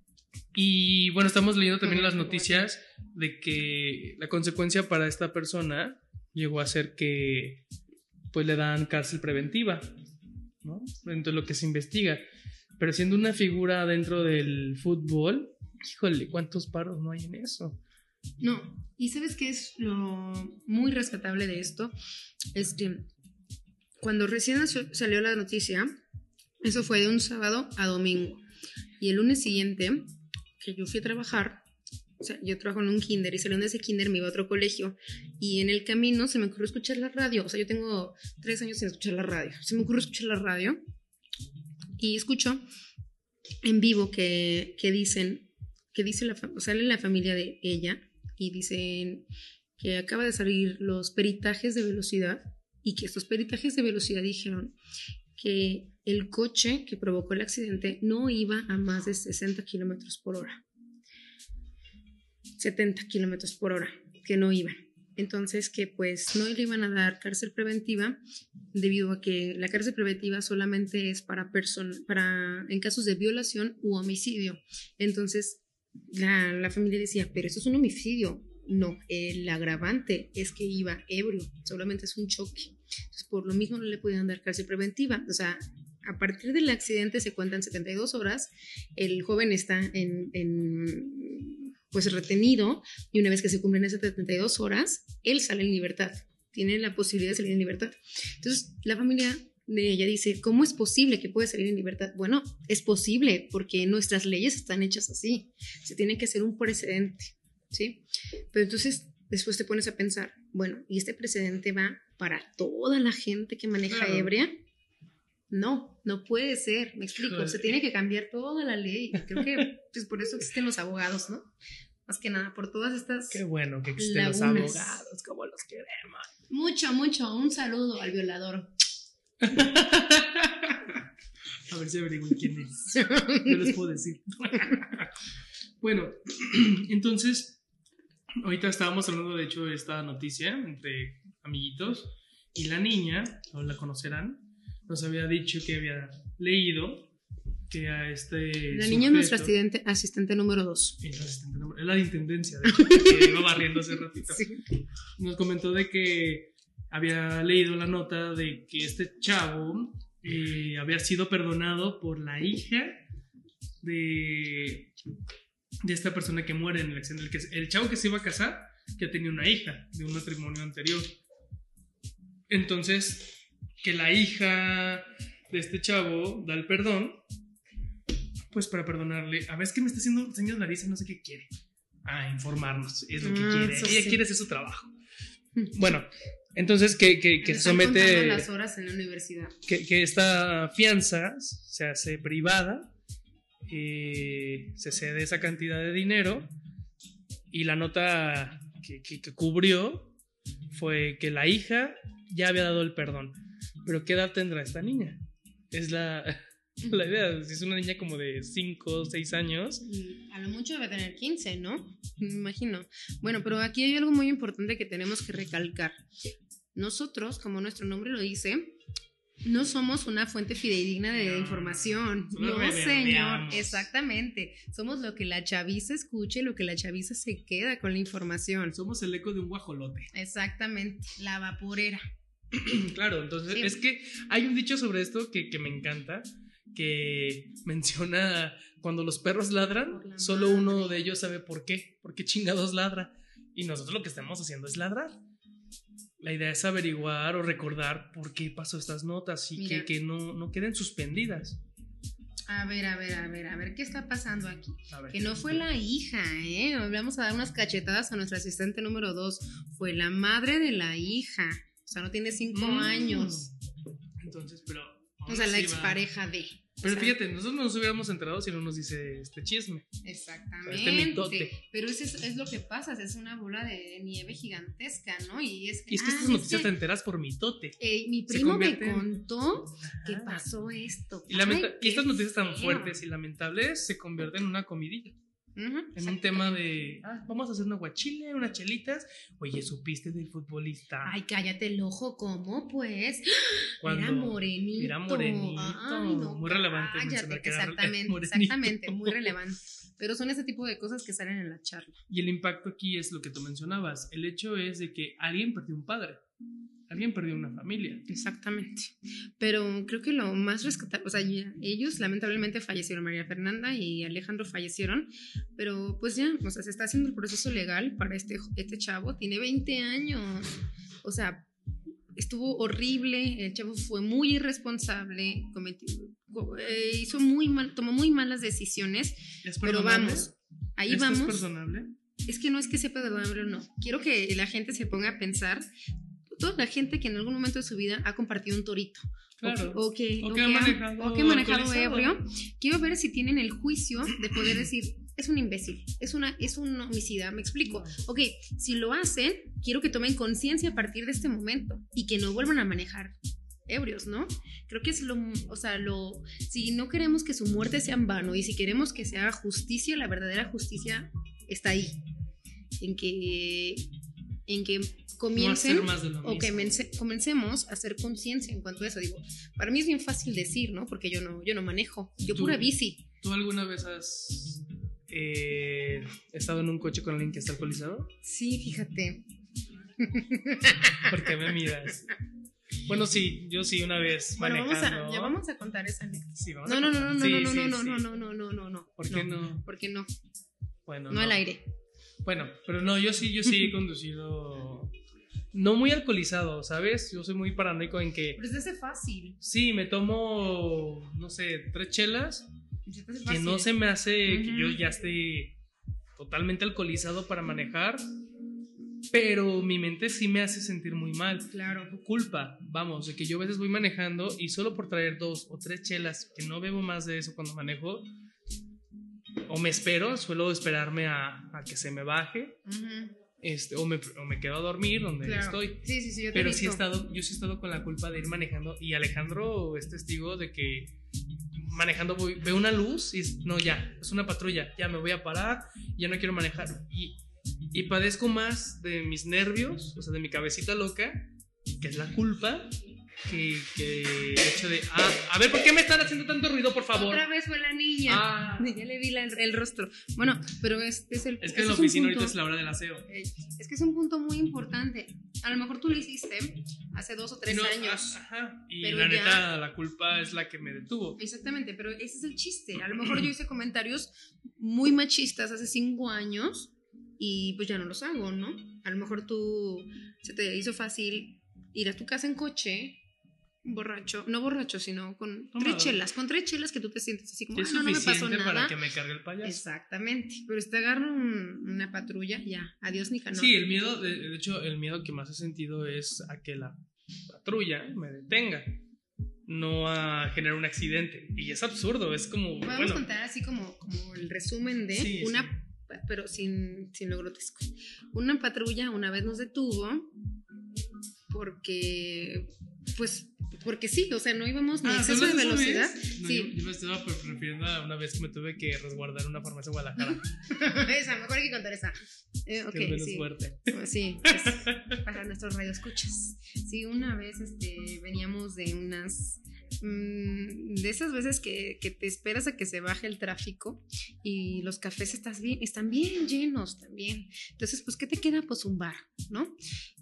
Speaker 1: Y bueno, estamos leyendo también las noticias de que la consecuencia para esta persona llegó a ser que pues le dan cárcel preventiva, ¿no? Dentro de lo que se investiga. Pero siendo una figura dentro del fútbol, híjole, ¿cuántos paros no hay en eso?
Speaker 2: No, y sabes qué es lo muy rescatable de esto? Es que cuando recién salió la noticia, eso fue de un sábado a domingo. Y el lunes siguiente que yo fui a trabajar, o sea, yo trabajo en un kinder y saliendo de ese kinder me iba a otro colegio y en el camino se me ocurrió escuchar la radio, o sea, yo tengo tres años sin escuchar la radio, se me ocurrió escuchar la radio y escucho en vivo que, que dicen, que dice la, sale la familia de ella y dicen que acaba de salir los peritajes de velocidad y que estos peritajes de velocidad dijeron que el coche que provocó el accidente no iba a más de 60 kilómetros por hora. 70 kilómetros por hora, que no iba. Entonces, que pues no le iban a dar cárcel preventiva debido a que la cárcel preventiva solamente es para, para en casos de violación u homicidio. Entonces, la, la familia decía, pero eso es un homicidio. No, el agravante es que iba ebrio, solamente es un choque. Entonces, por lo mismo no le podían dar cárcel preventiva. O sea, a partir del accidente se cuentan 72 horas, el joven está en, en, pues retenido y una vez que se cumplen esas 72 horas, él sale en libertad, tiene la posibilidad de salir en libertad. Entonces, la familia de ella dice, ¿cómo es posible que pueda salir en libertad? Bueno, es posible porque nuestras leyes están hechas así, se tiene que hacer un precedente, ¿sí? Pero entonces después te pones a pensar, bueno, y este precedente va para toda la gente que maneja
Speaker 1: Claro.
Speaker 2: ebria. No, no puede ser, me explico, se tiene que cambiar toda la ley. Creo que <laughs> pues, por eso existen los abogados, ¿no? Más que nada, por todas estas...
Speaker 1: Qué bueno que existen los abogados, como los queremos.
Speaker 2: Mucho, mucho, un saludo al violador. <laughs>
Speaker 1: A ver si averiguan quién es. No les puedo decir. <laughs> bueno, <clears throat> entonces, ahorita estábamos hablando, de hecho, de esta noticia entre amiguitos. Y la niña, no la conocerán, nos había dicho que había leído que a este.
Speaker 2: La niña es nuestra asistente, asistente número dos.
Speaker 1: Es la de intendencia, de hecho, que <laughs> iba barriendo hace ratito. Nos comentó de que había leído la nota de que este chavo eh, había sido perdonado por la hija de, de esta persona que muere en el accidente. El, que- el chavo que se iba a casar ya tenía una hija de un matrimonio anterior. Entonces, que la hija de este chavo da el perdón, pues para perdonarle. A ver, es que me está haciendo señas de nariz, no sé qué quiere. Ah, informarnos, es lo que
Speaker 2: Ah,
Speaker 1: quiere. Ella
Speaker 2: sí.
Speaker 1: quiere hacer su trabajo. Bueno, entonces que, que, que se somete,
Speaker 2: las horas en la universidad.
Speaker 1: que, que esta fianza se hace privada, eh, se cede esa cantidad de dinero y la nota que, que- que cubrió fue que la hija ya había dado el perdón. Pero ¿qué edad tendrá esta niña? Es la, <laughs> la idea. Si es una niña como de 5 o 6 años,
Speaker 2: A lo mucho debe tener 15, ¿no? Me imagino. Bueno, pero aquí hay algo muy importante que tenemos que recalcar. Nosotros, como nuestro nombre lo dice, no somos una fuente fidedigna de
Speaker 1: No,
Speaker 2: información. No, señor. Exactamente. Somos lo que la chaviza escuche, lo que la chaviza se queda con la información.
Speaker 1: somos el eco de un guajolote.
Speaker 2: Exactamente. La vaporera. <clears throat>
Speaker 1: Claro, entonces
Speaker 2: Sí.
Speaker 1: es que hay un dicho sobre esto que, que me encanta, que <laughs> menciona cuando los perros ladran, solo uno de ellos sabe por qué, por qué chingados ladra. Y nosotros lo que estamos haciendo es ladrar. La idea es averiguar o recordar por qué pasó estas notas y
Speaker 2: Mira.
Speaker 1: que, que no, no queden suspendidas.
Speaker 2: A ver, a ver, a ver, a ver, ¿qué está pasando aquí?
Speaker 1: Ver.
Speaker 2: Que no fue la hija, ¿eh? Vamos a dar unas cachetadas a nuestra asistente número dos. Fue la madre de la hija. O sea, no tiene cinco
Speaker 1: Mm.
Speaker 2: años.
Speaker 1: Entonces, pero...
Speaker 2: O sea, la expareja de.
Speaker 1: Pero
Speaker 2: O sea,
Speaker 1: fíjate, nosotros no nos hubiéramos enterado si no nos dice este chisme.
Speaker 2: Exactamente.
Speaker 1: Este mitote.
Speaker 2: Pero eso es, es lo que pasa, es una bola de nieve gigantesca, ¿no? Y es,
Speaker 1: Y es que
Speaker 2: ah,
Speaker 1: estas noticias
Speaker 2: que,
Speaker 1: te enteras por mitote.
Speaker 2: eh, mi primo me
Speaker 1: en-
Speaker 2: contó que pasó esto.
Speaker 1: Y, lamenta-
Speaker 2: Ay,
Speaker 1: y estas noticias tan
Speaker 2: feo.
Speaker 1: fuertes y lamentables se convierten en una comidilla.
Speaker 2: Ujú,
Speaker 1: En un tema de, ah, vamos a hacer un aguachile, unas chelitas. Oye, ¿supiste del futbolista?
Speaker 2: Ay, cállate el ojo, ¿cómo pues? <gasps>
Speaker 1: Cuando
Speaker 2: Era morenito.
Speaker 1: era morenito.
Speaker 2: Ay, no,
Speaker 1: Muy relevante
Speaker 2: cállate, Exactamente, <laughs> exactamente, muy relevante. Pero son ese tipo de cosas que salen en la charla.
Speaker 1: Y el impacto aquí es lo que tú mencionabas. El hecho es de que alguien perdió un padre. Alguien perdió una familia.
Speaker 2: Exactamente. Pero creo que lo más rescatable, o sea, ya, ellos lamentablemente fallecieron, María Fernanda y Alejandro fallecieron, pero pues ya, o sea, se está haciendo el proceso legal para este, este chavo, tiene 20 años, o sea, estuvo horrible, el chavo fue muy irresponsable, cometió, eh, hizo muy mal, tomó muy malas decisiones,
Speaker 1: ¿Es
Speaker 2: pero vamos, ahí
Speaker 1: ¿Esto
Speaker 2: vamos.
Speaker 1: es perdonable?
Speaker 2: Es que no es que sea perdonable o no. Quiero que la gente se ponga a pensar. Toda la gente que en algún momento de su vida ha compartido un torito.
Speaker 1: Claro.
Speaker 2: O que,
Speaker 1: O
Speaker 2: o
Speaker 1: que ha
Speaker 2: que
Speaker 1: manejado
Speaker 2: o que ha manejado ebrio. Quiero ver si tienen el juicio de poder decir, es un imbécil, es, una, es un homicida. Me explico. Ok, si lo hacen, quiero que tomen conciencia a partir de este momento y que no vuelvan a manejar ebrios, ¿no? Creo que es lo, o sea, lo, si no queremos que su muerte sea en vano y si queremos que se haga justicia, la verdadera justicia está ahí, en que, en que
Speaker 1: No
Speaker 2: comiencen o que comencemos a hacer conciencia en cuanto a eso. Digo, para mí es bien fácil decir, ¿no? Porque yo no, yo no manejo, yo pura bici.
Speaker 1: ¿Tú alguna vez has eh, estado en un coche con alguien que está alcoholizado?
Speaker 2: Sí, fíjate. <laughs>
Speaker 1: ¿Por qué me miras? Bueno, sí, yo sí una vez
Speaker 2: Bueno, vamos a, ya vamos a contar esa anécdota.
Speaker 1: Sí, vamos
Speaker 2: No,
Speaker 1: a
Speaker 2: no, no, no, no,
Speaker 1: Sí,
Speaker 2: no, no,
Speaker 1: sí,
Speaker 2: no,
Speaker 1: sí.
Speaker 2: no, no, no, no, no, no.
Speaker 1: ¿Por qué no?
Speaker 2: ¿Por qué no?
Speaker 1: Bueno,
Speaker 2: No al aire.
Speaker 1: Bueno, pero no, yo sí, yo sí he conducido no muy alcoholizado, ¿sabes? Yo soy muy paranoico en que
Speaker 2: Pero se te hace fácil.
Speaker 1: sí, me tomo, no sé, tres chelas,
Speaker 2: Se te hace
Speaker 1: que
Speaker 2: fácil.
Speaker 1: no se me hace que yo ya esté totalmente alcoholizado para manejar. pero mi mente sí me hace sentir muy mal.
Speaker 2: Claro.
Speaker 1: Culpa, vamos, de que yo a veces voy manejando y solo por traer dos o tres chelas, que no bebo más de eso cuando manejo, o me espero, suelo esperarme a, a que se me baje, este, o, me, o me quedo a dormir donde
Speaker 2: Claro.
Speaker 1: estoy.
Speaker 2: Sí, sí, sí, yo te he
Speaker 1: Pero sí he estado, yo sí he estado con la culpa de ir manejando y Alejandro es testigo de que manejando voy, veo una luz y no, ya, es una patrulla, ya me voy a parar, ya no quiero manejar. Y, y padezco más de mis nervios, o sea, de mi cabecita loca, que es la culpa, que, que el hecho de, ah, a ver, ¿por qué me están haciendo tanto ruido, por favor?
Speaker 2: Otra vez fue la niña.
Speaker 1: Ah, <laughs>
Speaker 2: Ya le vi la- el rostro. Bueno, pero es, es el.
Speaker 1: es que en la oficina
Speaker 2: punto-
Speaker 1: ahorita es la hora del aseo.
Speaker 2: eh, Es que es un punto muy importante. A lo mejor tú lo hiciste hace dos o tres
Speaker 1: No,
Speaker 2: años.
Speaker 1: ah, ajá, y
Speaker 2: Pero
Speaker 1: la
Speaker 2: ya-
Speaker 1: neta, la culpa es la que me detuvo.
Speaker 2: Exactamente, pero ese es el chiste. A lo mejor yo hice comentarios muy machistas hace cinco años y pues ya no los hago, ¿no? A lo mejor tú se te hizo fácil ir a tu casa en coche, borracho, no borracho, sino con
Speaker 1: Tomado.
Speaker 2: tres chelas, con tres chelas que tú te sientes así como, "Ah, no, no me pasó nada.
Speaker 1: para que me cargue el payaso.
Speaker 2: Exactamente, pero si te agarra un- una patrulla, ya, adiós Nicanor.
Speaker 1: Sí, el miedo, de, de hecho, el miedo que más he sentido es a que la patrulla me detenga, no a generar un accidente. Y es absurdo, es como,
Speaker 2: Podemos
Speaker 1: bueno,
Speaker 2: contar así como, como el resumen de
Speaker 1: Sí,
Speaker 2: una,
Speaker 1: sí.
Speaker 2: pero sin, sin lo grotesco. Una patrulla una vez nos detuvo porque, pues, porque sí, o sea, no íbamos ni
Speaker 1: Ah,
Speaker 2: exceso de
Speaker 1: ¿tú hablas esa
Speaker 2: velocidad.
Speaker 1: No,
Speaker 2: Sí.
Speaker 1: yo, yo me estaba refiriendo a una vez que me tuve que resguardar una farmacia en Guadalajara. <laughs>
Speaker 2: esa, mejor hay que contar esa. Eh, ok,
Speaker 1: que es menos
Speaker 2: sí.
Speaker 1: fuerte.
Speaker 2: Sí, pues, para nuestros radioescuchas. Sí, una vez este, veníamos de unas. Mm, de esas veces que, que te esperas a que se baje el tráfico y los cafés estás bien, están bien llenos también. Entonces, pues, ¿qué te queda? Pues un bar, ¿no?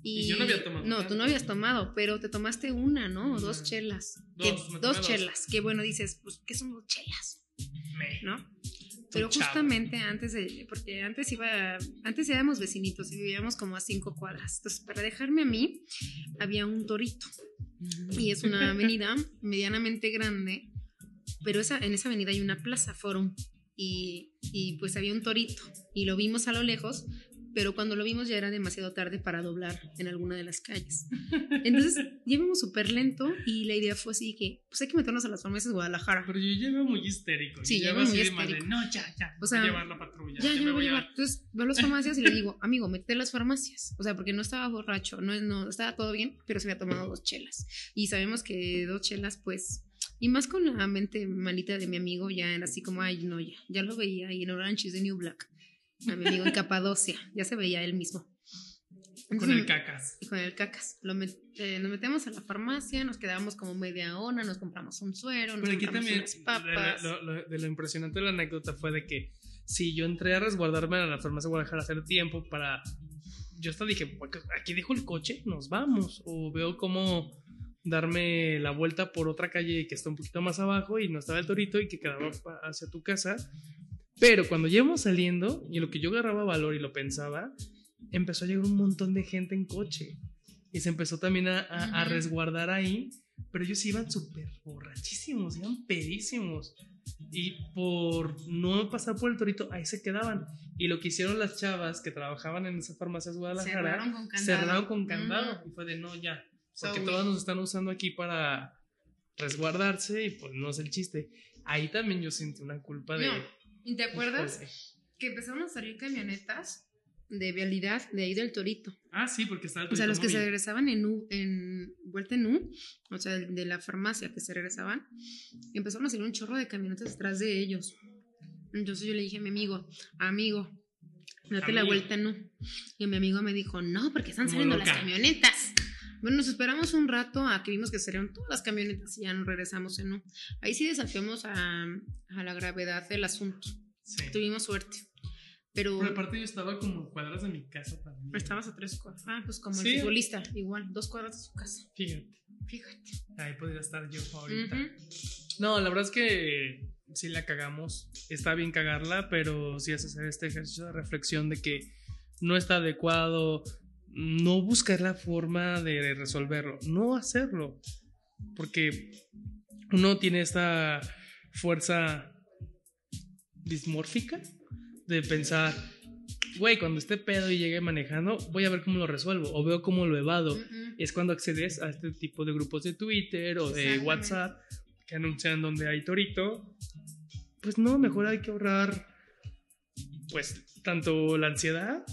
Speaker 1: Y yo no había tomado
Speaker 2: No, tú no habías tomado, pero te tomaste una, ¿no? O dos chelas.
Speaker 1: Dos,
Speaker 2: Que-
Speaker 1: tomé
Speaker 2: dos chelas. Que bueno, dices, pues, ¿qué son dos chelas?
Speaker 1: Me.
Speaker 2: ¿no? Pero
Speaker 1: chavo.
Speaker 2: justamente antes de, porque antes iba, antes éramos vecinitos y vivíamos como a cinco cuadras. Entonces, para dejarme a mí, había un torito. Y es una <laughs> avenida medianamente grande, pero esa, en esa avenida hay una plaza, Forum. Y, y pues había un torito. Y lo vimos a lo lejos, pero cuando lo vimos ya era demasiado tarde para doblar en alguna de las calles. <laughs> Entonces, íbamos súper lento y la idea fue así que, pues hay que meternos a las farmacias de Guadalajara.
Speaker 1: Pero yo llevo muy histérico.
Speaker 2: Sí,
Speaker 1: yo llevo
Speaker 2: muy
Speaker 1: así de,
Speaker 2: histérico.
Speaker 1: No, ya, ya.
Speaker 2: O sea,
Speaker 1: voy a llevar la patrulla.
Speaker 2: Ya, ya
Speaker 1: me
Speaker 2: me voy a llevar. Entonces veo a las farmacias y le digo, <laughs> amigo, mete las farmacias. O sea, porque no estaba borracho, no, no estaba todo bien, pero se había tomado dos chelas. Y sabemos que dos chelas, pues. Y más con la mente malita de mi amigo, ya era así como, ay, no, ya. Ya lo veía ahí en Orange is the New Black. A mi amigo en Capadocia, ya se veía él mismo.
Speaker 1: Con el cacas.
Speaker 2: y con el cacas. Lo met- eh, nos metemos a la farmacia, nos quedamos como media hora, nos compramos un suero, nos
Speaker 1: Pero aquí
Speaker 2: compramos
Speaker 1: también,
Speaker 2: unas
Speaker 1: de,
Speaker 2: papas.
Speaker 1: lo, lo- de lo impresionante de la anécdota fue de que si yo entré a resguardarme a la farmacia de Guadalajara hace tiempo para... Yo hasta dije, "Pues, aquí dejo el coche, nos vamos. O veo cómo darme la vuelta por otra calle que está un poquito más abajo y no estaba el torito y que quedaba hacia tu casa. Pero cuando llevamos saliendo, y lo que yo agarraba valor y lo pensaba, empezó a llegar un montón de gente en coche. Y se empezó también a, a- a resguardar ahí. Pero ellos iban súper borrachísimos, iban pedísimos. Y por no pasar por el torito, ahí se quedaban. Y lo que hicieron las chavas que trabajaban en esa farmacia de Guadalajara,
Speaker 2: Cerraron con candado.
Speaker 1: cerraron con candado.
Speaker 2: Ujú.
Speaker 1: Y fue de no, ya.
Speaker 2: So
Speaker 1: Porque
Speaker 2: weird.
Speaker 1: todas nos están usando aquí para resguardarse y pues no es el chiste. Ahí también yo sentí una culpa de...
Speaker 2: No, ¿Y te acuerdas
Speaker 1: Híjole.
Speaker 2: que empezaron a salir camionetas de vialidad de ahí del Torito?
Speaker 1: Ah, sí, porque estaba el
Speaker 2: O sea, los que se regresaban en U, en vuelta en U, o sea, de la farmacia que se regresaban, empezaron a salir un chorro de camionetas detrás de ellos. Entonces yo le dije a mi amigo, amigo, date la vuelta en U. Y mi amigo me dijo, no, porque están
Speaker 1: Como
Speaker 2: saliendo las camionetas. Bueno, nos esperamos un rato a que vimos que salieron todas las camionetas y ya nos regresamos en U. Ahí sí desafiamos a, a la gravedad del asunto.
Speaker 1: Sí.
Speaker 2: Tuvimos suerte. Pero
Speaker 1: Pero aparte yo estaba como cuadras de mi casa también.
Speaker 2: estabas a tres cuadras. Ah, pues como
Speaker 1: Sí.
Speaker 2: el futbolista, igual, dos cuadras de su casa.
Speaker 1: Fíjate,
Speaker 2: Fíjate.
Speaker 1: ahí podría estar yo ahorita. No, la verdad es que sí la cagamos. Está bien cagarla, pero sí es hacer este ejercicio de reflexión de que no está adecuado, no buscar la forma de resolverlo, no hacerlo. Porque uno tiene esta fuerza dismórfica de pensar, güey, cuando esté pedo y llegue manejando, voy a ver cómo lo resuelvo o veo cómo lo evado.
Speaker 2: Mm, mm.
Speaker 1: Es cuando accedes a este tipo de grupos de Twitter o de. WhatsApp que anuncian donde hay torito. Pues no, mejor hay que ahorrar, pues, tanto la ansiedad,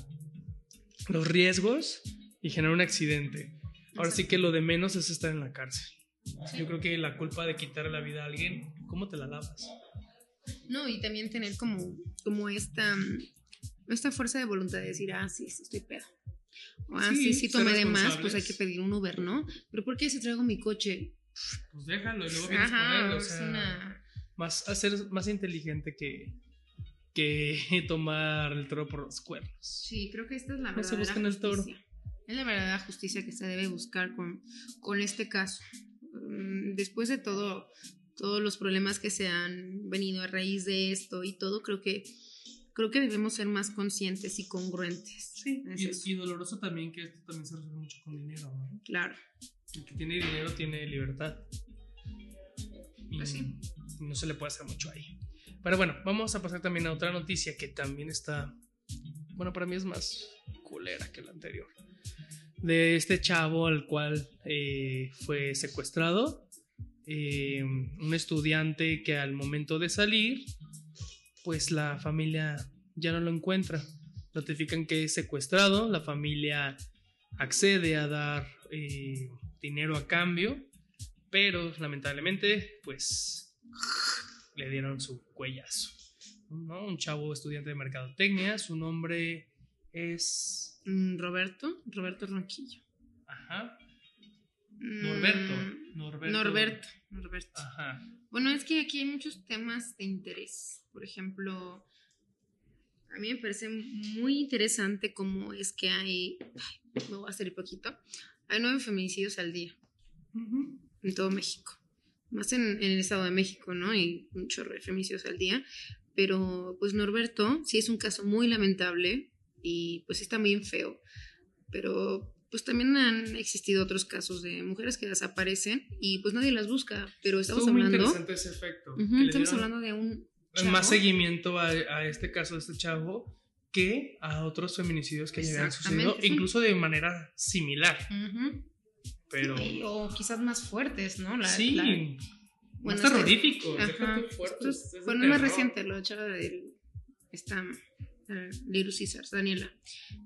Speaker 1: los riesgos y generar un accidente. Ahora sí que lo de menos es estar en la cárcel.
Speaker 2: Sí.
Speaker 1: Yo creo que la culpa de quitarle la vida a alguien, ¿cómo te la lavas?
Speaker 2: No, y también tener como, como esta, esta fuerza de voluntad de decir, ah, sí, sí, estoy pedo. O, ah,
Speaker 1: Sí,
Speaker 2: sí, tomé de más, pues hay que pedir un Uber, ¿no? Pero ¿por qué si traigo mi coche?
Speaker 1: Pues déjalo y luego vienes con
Speaker 2: Ajá,
Speaker 1: él. O
Speaker 2: es
Speaker 1: sea,
Speaker 2: una...
Speaker 1: más, hacer más inteligente que, que <laughs> tomar el toro por los cuernos.
Speaker 2: Sí, creo que esta es la
Speaker 1: No se
Speaker 2: verdadera
Speaker 1: busquen el toro.
Speaker 2: justicia. Es la verdadera justicia que se debe buscar con, con este caso. Mm, Después de todo, todos los problemas que se han venido a raíz de esto y todo, creo que creo que debemos ser más conscientes y congruentes.
Speaker 1: Sí,
Speaker 2: Es
Speaker 1: y, y doloroso también que esto también se resuelve mucho con dinero, ¿no?
Speaker 2: Claro.
Speaker 1: El que tiene dinero tiene libertad. Y
Speaker 2: Pues sí.
Speaker 1: no se le puede hacer mucho ahí. Pero bueno, vamos a pasar también a otra noticia que también está, bueno, para mí es más culera que la anterior. De este chavo al cual eh, fue secuestrado, eh, un estudiante que al momento de salir, pues la familia ya no lo encuentra. Notifican que es secuestrado, la familia accede a dar eh, dinero a cambio, pero lamentablemente, pues le dieron su cuellazo. ¿no? Un chavo estudiante de mercadotecnia, su nombre es.
Speaker 2: Mm, Roberto, Roberto Ronquillo.
Speaker 1: Ajá.
Speaker 2: Mm,
Speaker 1: Norberto. Norberto.
Speaker 2: Norberto. Norberto.
Speaker 1: Ajá.
Speaker 2: Bueno, es que aquí hay muchos temas de interés. Por ejemplo, a mí me parece muy interesante cómo es que hay, ay, me voy a salir poquito, hay nueve feminicidios al día en todo México. Más en, en el Estado de México, ¿no? Hay un chorro de feminicidios al día. Pero, pues, Norberto sí es un caso muy lamentable y, pues, está bien feo. Pero, pues, también han existido otros casos de mujeres que desaparecen y, pues, nadie las busca. Pero estamos
Speaker 1: Estuvo muy
Speaker 2: hablando...
Speaker 1: interesante ese efecto. Que le
Speaker 2: estamos hablando de un
Speaker 1: Más
Speaker 2: chavo.
Speaker 1: seguimiento a, a este caso de este chavo que a otros feminicidios que ya habían sucedido, incluso de manera similar.
Speaker 2: Ujú.
Speaker 1: Pero.
Speaker 2: Sí, o quizás más fuertes, ¿no? La-
Speaker 1: sí,
Speaker 2: la-
Speaker 1: más
Speaker 2: bueno, es que-
Speaker 1: terrorífico.
Speaker 2: Ajá.
Speaker 1: déjate fuerte,
Speaker 2: Esto es- bueno, es más reciente, lo echaba de esta eh, Little Caesars, Daniela.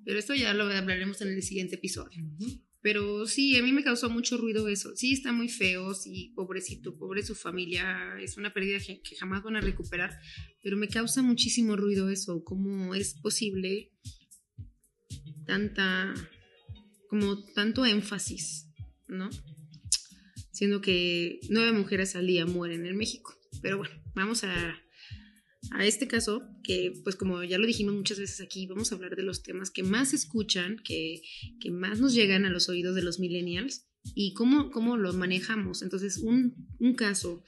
Speaker 2: Pero esto ya lo hablaremos en el siguiente episodio.
Speaker 1: Ujú.
Speaker 2: Pero sí, a mí me causó mucho ruido eso. Sí, está muy feo, sí, pobrecito, pobre su familia, es una pérdida que, que jamás van a recuperar, pero me causa muchísimo ruido eso, cómo es posible tanta, como tanto énfasis, ¿no? Siendo que nueve mujeres al día mueren en México. Pero bueno, vamos a, a este caso, que pues como ya lo dijimos muchas veces aquí, vamos a hablar de los temas que más se escuchan, que, que más nos llegan a los oídos de los millennials y cómo, cómo lo manejamos. Entonces, un, un caso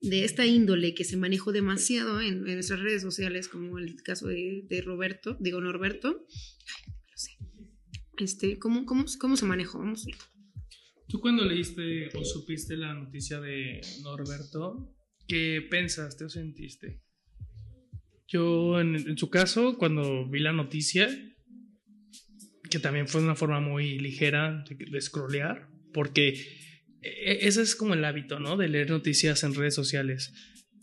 Speaker 2: de esta índole que se manejó demasiado en, nuestras redes sociales, como el caso de, Roberto, digo Norberto, ay, sé. Este, ¿cómo, cómo, ¿Cómo se manejó? Vamos a ver.
Speaker 1: ¿Tú cuando leíste o supiste la noticia de Norberto, qué pensaste o sentiste? Yo, en, en su caso, cuando vi la noticia, que también fue una forma muy ligera de, de scrollear, porque e- ese es como el hábito, ¿no? De leer noticias en redes sociales.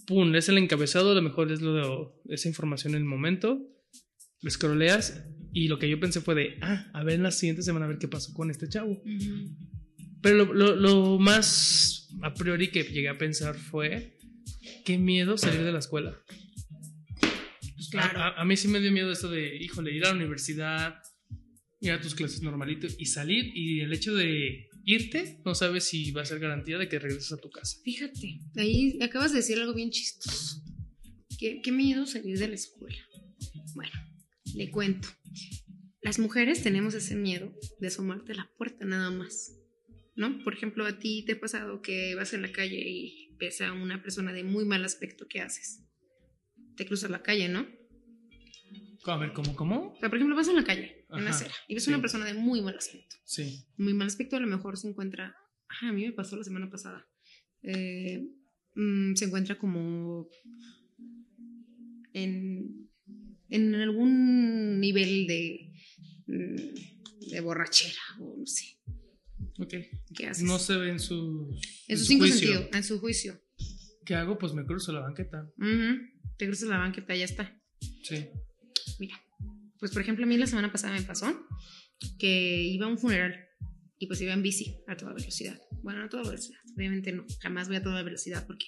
Speaker 1: Pum, es el encabezado, a lo mejor es lo de esa información en el momento, scrolleas y lo que yo pensé fue de, ah, a ver en la siguiente semana a ver qué pasó con este chavo. Pero lo, lo- lo más a priori que llegué a pensar fue, qué miedo salir de la escuela. Pues,
Speaker 2: Claro.
Speaker 1: A, a- a mí sí me dio miedo esto de, híjole, ir a la universidad, ir a tus clases normalito y salir y el hecho de irte, no sabes si va a ser garantía de que regreses a tu casa.
Speaker 2: Fíjate, ahí acabas de decir algo bien chistoso. Qué, qué miedo salir de la escuela. Bueno, le cuento. Las mujeres tenemos ese miedo de asomarte a la puerta nada más. ¿No? Por ejemplo, a ti te ha pasado que vas en la calle y ves a una persona de muy mal aspecto, ¿qué haces? Te cruzas la calle, ¿no?
Speaker 1: A ver, ¿cómo, cómo?
Speaker 2: O sea, por ejemplo, vas en la calle, en la acera, y ves
Speaker 1: sí.
Speaker 2: a una persona de muy mal aspecto.
Speaker 1: Sí.
Speaker 2: muy mal aspecto, a lo mejor se encuentra, ah, a mí me pasó la semana pasada, Eh, mm, se encuentra como en, en algún nivel de, mm, de borrachera o no sé.
Speaker 1: Ok.
Speaker 2: ¿Qué haces?
Speaker 1: No se ve en su.
Speaker 2: en sus
Speaker 1: su
Speaker 2: cinco sentidos, en su juicio.
Speaker 1: ¿Qué hago? Pues me cruzo la banqueta.
Speaker 2: Te cruzas la banqueta, ya está.
Speaker 1: Sí.
Speaker 2: Mira, pues por ejemplo, a mí la semana pasada me pasó que iba a un funeral y pues iba en bici a toda velocidad. Bueno, no a toda velocidad, obviamente no, jamás voy a toda velocidad porque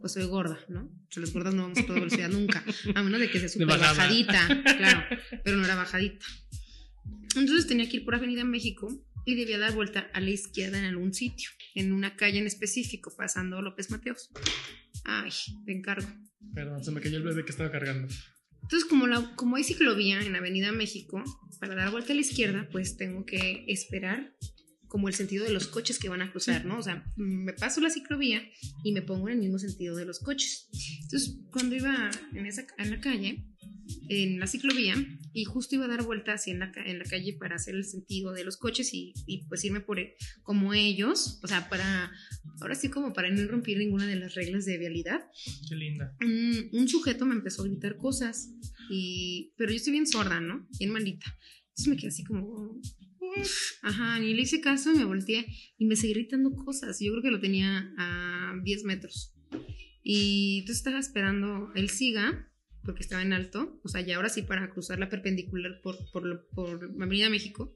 Speaker 2: pues soy gorda, ¿no? Sea, las gordas no vamos a toda velocidad <laughs> nunca, a menos de que sea súper bajadita, claro, <laughs> pero no era bajadita. Entonces tenía que ir por Avenida México y debía dar vuelta a la izquierda en algún sitio, en una calle en específico, pasando López Mateos. Ay, te encargo.
Speaker 1: Perdón, se me cayó el bebé que estaba cargando.
Speaker 2: Entonces, como, la, como hay ciclovía en Avenida México, para dar vuelta a la izquierda, pues tengo que esperar como el sentido de los coches que van a cruzar, ¿no? O sea, me paso la ciclovía y me pongo en el mismo sentido de los coches. Entonces, cuando iba en, esa, en la calle, en la ciclovía, y justo iba a dar vuelta así en la, en la calle para hacer el sentido de los coches y, y pues irme por e- como ellos, o sea, para, ahora sí como para no irrumpir ninguna de las reglas de vialidad
Speaker 1: Qué linda.
Speaker 2: un, un sujeto me empezó a gritar cosas, y, pero yo estoy bien sorda, ¿no? Bien malita. Entonces me quedé así como... Ajá, ni le hice caso y me volteé y me seguí gritando cosas. Yo creo que lo tenía a 10 metros. Y entonces estaba esperando el siga, porque estaba en alto, o sea, ya ahora sí para cruzar la perpendicular por, por, por Avenida México.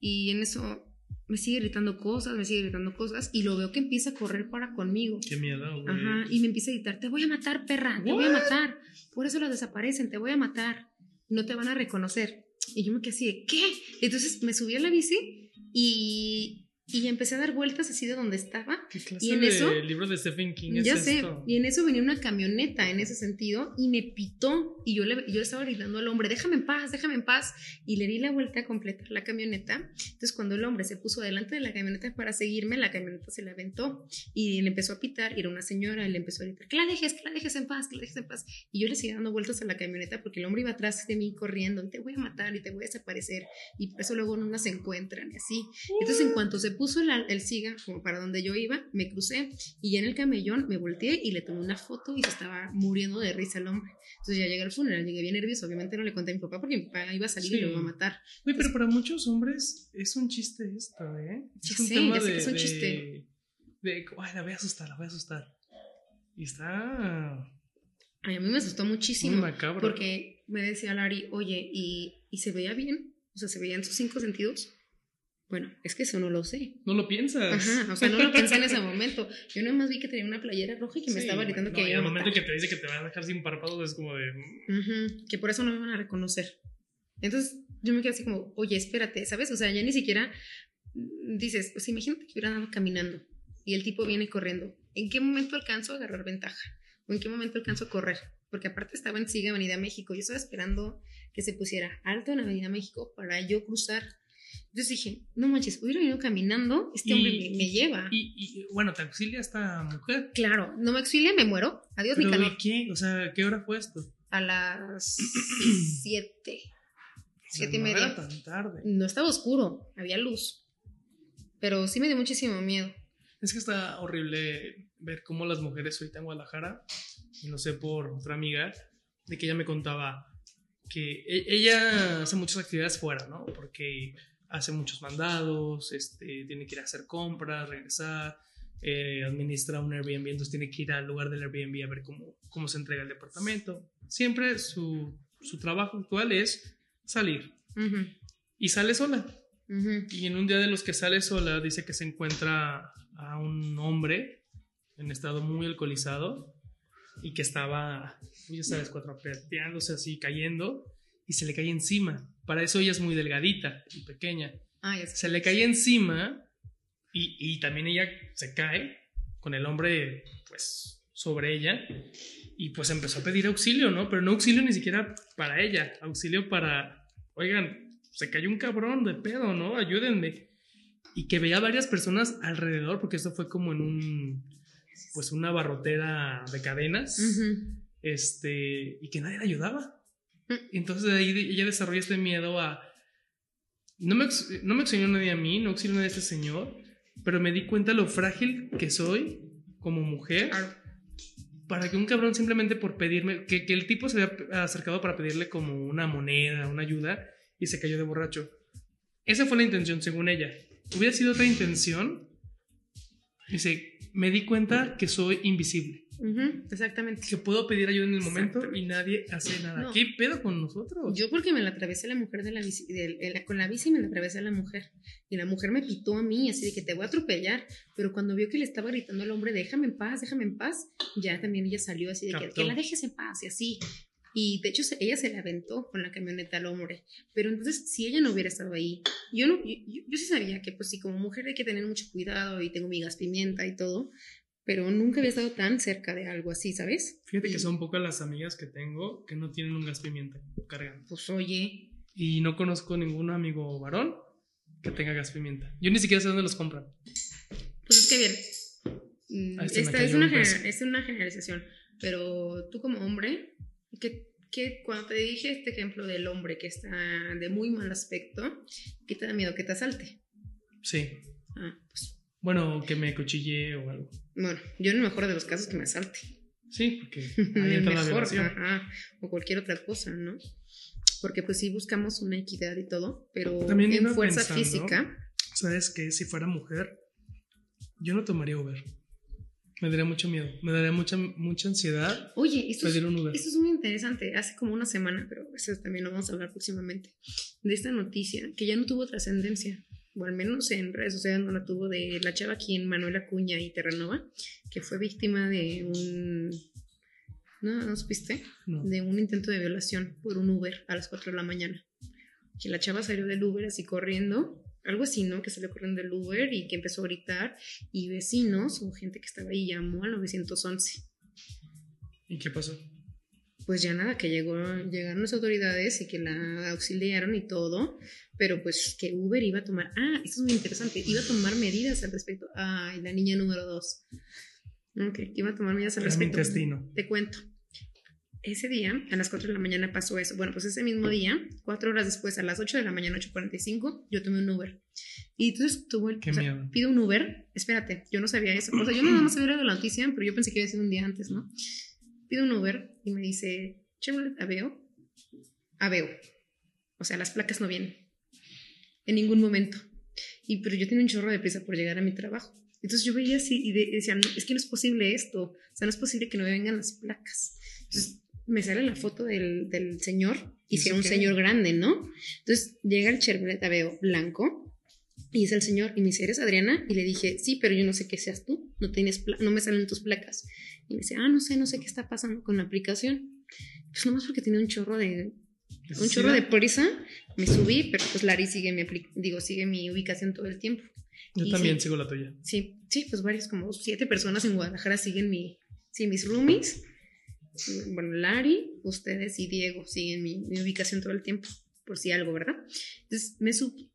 Speaker 2: Y en eso me sigue gritando cosas, me sigue gritando cosas, y lo veo que empieza a correr para conmigo.
Speaker 1: Qué miedo, güey.
Speaker 2: Ajá, y me empieza a gritar, te voy a matar, perra, te voy a
Speaker 1: What?
Speaker 2: matar. Por eso los desaparecen, te voy a matar. No te van a reconocer. Y yo me quedé así de, ¿qué? Entonces me subí a la bici y, y empecé a dar vueltas así de donde estaba.
Speaker 1: ¿Qué clase
Speaker 2: y en
Speaker 1: de
Speaker 2: eso-
Speaker 1: libro de Stephen King es
Speaker 2: ya sé,
Speaker 1: esto?
Speaker 2: y en eso venía una camioneta en ese sentido y me pitó y yo le, yo estaba gritando al hombre, déjame en paz, déjame en paz y le di la vuelta a completar la camioneta. Entonces cuando el hombre se puso delante de la camioneta para seguirme, la camioneta se la aventó y le empezó a pitar y era una señora y le empezó a gritar, que la dejes, que la dejes en paz, que la dejes en paz. Y yo le seguía dando vueltas a la camioneta porque el hombre iba atrás de mí corriendo y te voy a matar y te voy a desaparecer y por eso luego no nos encuentran y así. Entonces, en cuanto se puso el, el siga, como para donde yo iba, me crucé y ya en el camellón me volteé y le tomé una foto y se estaba muriendo de risa el hombre. Entonces, ya llegué al funeral, llegué bien nervioso. Obviamente no le conté a mi papá porque mi papá iba a salir y
Speaker 1: Sí.
Speaker 2: lo iba a matar.
Speaker 1: Güey, pero para muchos hombres es un chiste esto, ¿eh?
Speaker 2: Ya
Speaker 1: es un
Speaker 2: sé,
Speaker 1: tema
Speaker 2: ya sé
Speaker 1: de,
Speaker 2: que es un
Speaker 1: de-
Speaker 2: chiste.
Speaker 1: de, ay, la voy a asustar, la voy a asustar. Y está
Speaker 2: Ay, a mí me asustó muchísimo porque me decía Lari, oye, ¿y, ¿y se veía bien? O sea, ¿se veían sus cinco sentidos? Bueno, es que eso no lo sé.
Speaker 1: No lo piensas.
Speaker 2: Ajá, o sea, no lo pensé en ese momento. Yo nada más vi que tenía una playera roja y que me estaba gritando
Speaker 1: no,
Speaker 2: que
Speaker 1: y al momento que te dice que te van a dejar sin párpados es como de.
Speaker 2: Ujú, que por eso no me van a reconocer. Entonces yo me quedé así como, oye, espérate, ¿sabes? O sea, ya ni siquiera dices, pues imagínate que hubiera andado caminando y el tipo viene corriendo. ¿En qué momento alcanzo a agarrar ventaja? ¿O en qué momento alcanzo a correr? Porque aparte estaba en Siga Avenida México. Yo estaba esperando que se pusiera alto en Avenida México para yo cruzar. Entonces dije, no manches, hubiera venido caminando, este hombre me, me lleva.
Speaker 1: Y, y, bueno, te auxilia esta mujer.
Speaker 2: claro, no me auxilia, me muero. Adiós, mi canal.
Speaker 1: ¿de qué? O sea, ¿qué hora fue esto?
Speaker 2: A las 7.
Speaker 1: O sea,
Speaker 2: Siete y
Speaker 1: no
Speaker 2: media.
Speaker 1: tan tarde.
Speaker 2: No estaba oscuro, había luz. Pero sí me dio muchísimo miedo.
Speaker 1: Es que está horrible ver cómo las mujeres ahorita en Guadalajara, y lo sé por otra amiga, de que ella me contaba que e- ella hace muchas actividades fuera, ¿no? Porque hace muchos mandados, este, tiene que ir a hacer compras, regresar, eh, administra un Airbnb, entonces tiene que ir al lugar del Airbnb a ver cómo, cómo se entrega el departamento. Siempre su, su trabajo actual es salir
Speaker 2: Ujú,
Speaker 1: y sale sola.
Speaker 2: ujú.
Speaker 1: Y en un día de los que sale sola, dice que se encuentra a un hombre en estado muy alcoholizado y que estaba, ya sabes, cuatropeteándose así, cayendo, y se le cae encima. Para eso ella es muy delgadita y pequeña.
Speaker 2: Ah.
Speaker 1: Se le cae encima y, y también ella se cae con el hombre, pues, sobre ella. Y pues empezó a pedir auxilio, ¿no? Pero no auxilio ni siquiera para ella, auxilio para, oigan, se cayó un cabrón de pedo, ¿no? Ayúdenme. Y que veía varias personas alrededor, porque esto fue como en un, pues una barrotera de cadenas, este, y que nadie la ayudaba.
Speaker 2: Mm.
Speaker 1: Entonces ahí ella desarrolla este miedo a, no me, no me auxilió nadie a mí, no auxilió nadie a este señor, pero me di cuenta lo frágil que soy como mujer para que un cabrón simplemente por pedirme, que, que el tipo se había acercado para pedirle como una moneda, una ayuda, y se cayó de borracho. Esa fue la intención, según ella. Hubiera sido otra intención. Dice, me di cuenta que soy invisible.
Speaker 2: Exactamente.
Speaker 1: Que puedo pedir ayuda en el momento y nadie hace nada.
Speaker 2: No.
Speaker 1: ¿Qué pedo con nosotros?
Speaker 2: Yo porque me la atravesé la mujer de la bici, del- el- con la bici me la atravesé a la mujer. Y la mujer me pitó a mí, así de que te voy a atropellar. Pero cuando vio que le estaba gritando al hombre, déjame en paz, déjame en paz, ya también ella salió así de que,
Speaker 1: Captó.
Speaker 2: que la dejes en paz y así. Y de hecho ella se la aventó con la camioneta al hombre. Pero entonces, si ella no hubiera estado ahí, yo, no, yo, yo- yo sí sabía que pues sí, como mujer hay que tener mucho cuidado y tengo mi gas pimienta y todo. Pero nunca había estado tan cerca de algo así, ¿sabes?
Speaker 1: Fíjate que son pocas las amigas que tengo que no tienen un gas pimienta cargando.
Speaker 2: Pues oye,
Speaker 1: Y no conozco ningún amigo varón que tenga gas pimienta. Yo ni siquiera sé dónde los compran.
Speaker 2: Pues es que bien. mm, Esta es una,
Speaker 1: un
Speaker 2: es una generalización, pero tú como hombre, que, que cuando te dije este ejemplo del hombre que está de muy mal aspecto, ¿qué te da miedo que te asalte?
Speaker 1: Sí.
Speaker 2: Ah, pues,
Speaker 1: Bueno, que me cuchille o algo.
Speaker 2: bueno, yo en el mejor de los casos que me asalte.
Speaker 1: Sí, porque <laughs> ahí entra la
Speaker 2: mejor,
Speaker 1: violación.
Speaker 2: ajá, o cualquier otra cosa, ¿no? Porque pues sí buscamos una equidad y todo, pero
Speaker 1: También
Speaker 2: en fuerza
Speaker 1: pensando-
Speaker 2: física,
Speaker 1: ¿Sabes qué? Si fuera mujer, yo no tomaría Uber. Me daría mucho miedo. Me daría mucha, mucha ansiedad
Speaker 2: oye, esto es,
Speaker 1: pedir un Uber.
Speaker 2: Esto es muy interesante. Hace como una semana, pero eso también lo vamos a hablar próximamente, de esta noticia que ya no tuvo trascendencia, o al menos en redes sociales no la tuvo, de la chava aquí en Manuel Acuña y Terranova, que fue víctima de un... ¿No, ¿no supiste?
Speaker 1: No.
Speaker 2: De un intento de violación por un Uber a las 4 de la mañana. Que la chava salió del Uber así corriendo, algo así, ¿no? Que salió corriendo del Uber y que empezó a gritar, y vecinos o gente que estaba ahí llamó al 911
Speaker 1: ¿Y qué pasó?
Speaker 2: Pues ya nada, que llegó, llegaron las autoridades y que la auxiliaron y todo, pero pues que Uber iba a tomar, ah, esto es muy interesante, iba a tomar medidas al respecto. Ay, la niña número dos. Ok, iba a tomar medidas al
Speaker 1: Es mi
Speaker 2: respecto.
Speaker 1: intestino.
Speaker 2: Te cuento. Ese día, a las 4 de la mañana pasó eso. Bueno, pues ese mismo día, cuatro horas después, a las 8 de la mañana, 8.45, yo tomé un Uber. Y entonces tuvo el...
Speaker 1: Qué
Speaker 2: o sea,
Speaker 1: miedo.
Speaker 2: pido un Uber. Espérate, yo no sabía eso. O sea, yo nada más sabía de la noticia, pero yo pensé que iba a ser un día antes, ¿no? Pido un Uber y me dice, Chevrolet Aveo. Aveo. O sea, las placas no vienen. En ningún momento. Y, pero yo tenía un chorro de prisa por llegar a mi trabajo. Entonces yo veía así y de- decía, no, es que no es posible esto. O sea, no es posible que no me vengan las placas. Entonces me sale la foto del, del señor y si
Speaker 1: ¿Eso
Speaker 2: era un señor grande, ¿no? Entonces llega el Chevrolet Aveo blanco y es el señor y me dice, ¿eres Adriana? Y le dije, sí, pero yo no sé qué seas tú. No, tienes no me salen tus placas. Y me dice, ah, no sé, no sé qué está pasando con la aplicación. Pues nomás porque tenía un chorro de, un chorro de prisa, me subí, pero pues Lari sigue mi, digo, sigue mi ubicación todo el tiempo.
Speaker 1: Yo
Speaker 2: y
Speaker 1: también
Speaker 2: sí.
Speaker 1: sigo la tuya.
Speaker 2: Sí, sí, pues varios, como siete personas en Guadalajara siguen mi, sí, mis roomies. Bueno, Lari, ustedes y Diego siguen mi, mi ubicación todo el tiempo, por si algo, ¿verdad? Entonces me subí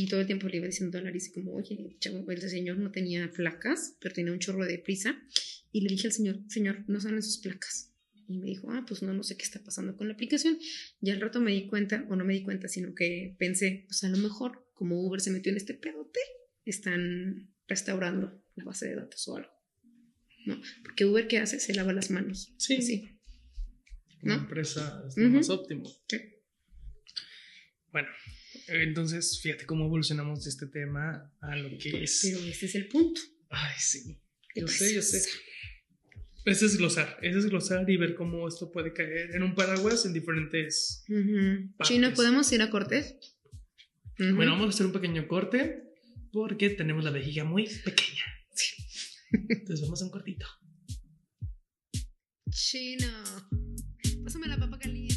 Speaker 2: y todo el tiempo le iba diciendo a Lari, así como, oye, chavo, el señor no tenía placas, pero tenía un chorro de prisa. Y le dije al señor, señor, no salen sus placas. Y me dijo, ah, pues no, no sé qué está pasando con la aplicación. Y al rato me di cuenta, o no me di cuenta, sino que pensé, pues a lo mejor, como Uber se metió en este pedote, están restaurando la base de datos o algo. ¿No? Porque Uber, ¿qué hace? Se lava las manos.
Speaker 1: Sí.
Speaker 2: Sí.
Speaker 1: Una
Speaker 2: ¿No?
Speaker 1: empresa es lo
Speaker 2: Ujú.
Speaker 1: más óptimo.
Speaker 2: Sí.
Speaker 1: Bueno, entonces fíjate cómo evolucionamos de este tema a lo que es.
Speaker 2: Pero ese es el punto.
Speaker 1: Ay, sí.
Speaker 2: ¿Qué
Speaker 1: Yo sé, yo sé. Ese es glosar, ese es glosar y ver cómo esto puede caer en un paraguas en diferentes. Partes.
Speaker 2: Chino, ¿podemos ir a Cortés? Ujú.
Speaker 1: Bueno, vamos a hacer un pequeño corte porque tenemos la vejiga muy pequeña. Entonces vamos a un cortito.
Speaker 2: Chino, pásame la papa caliente.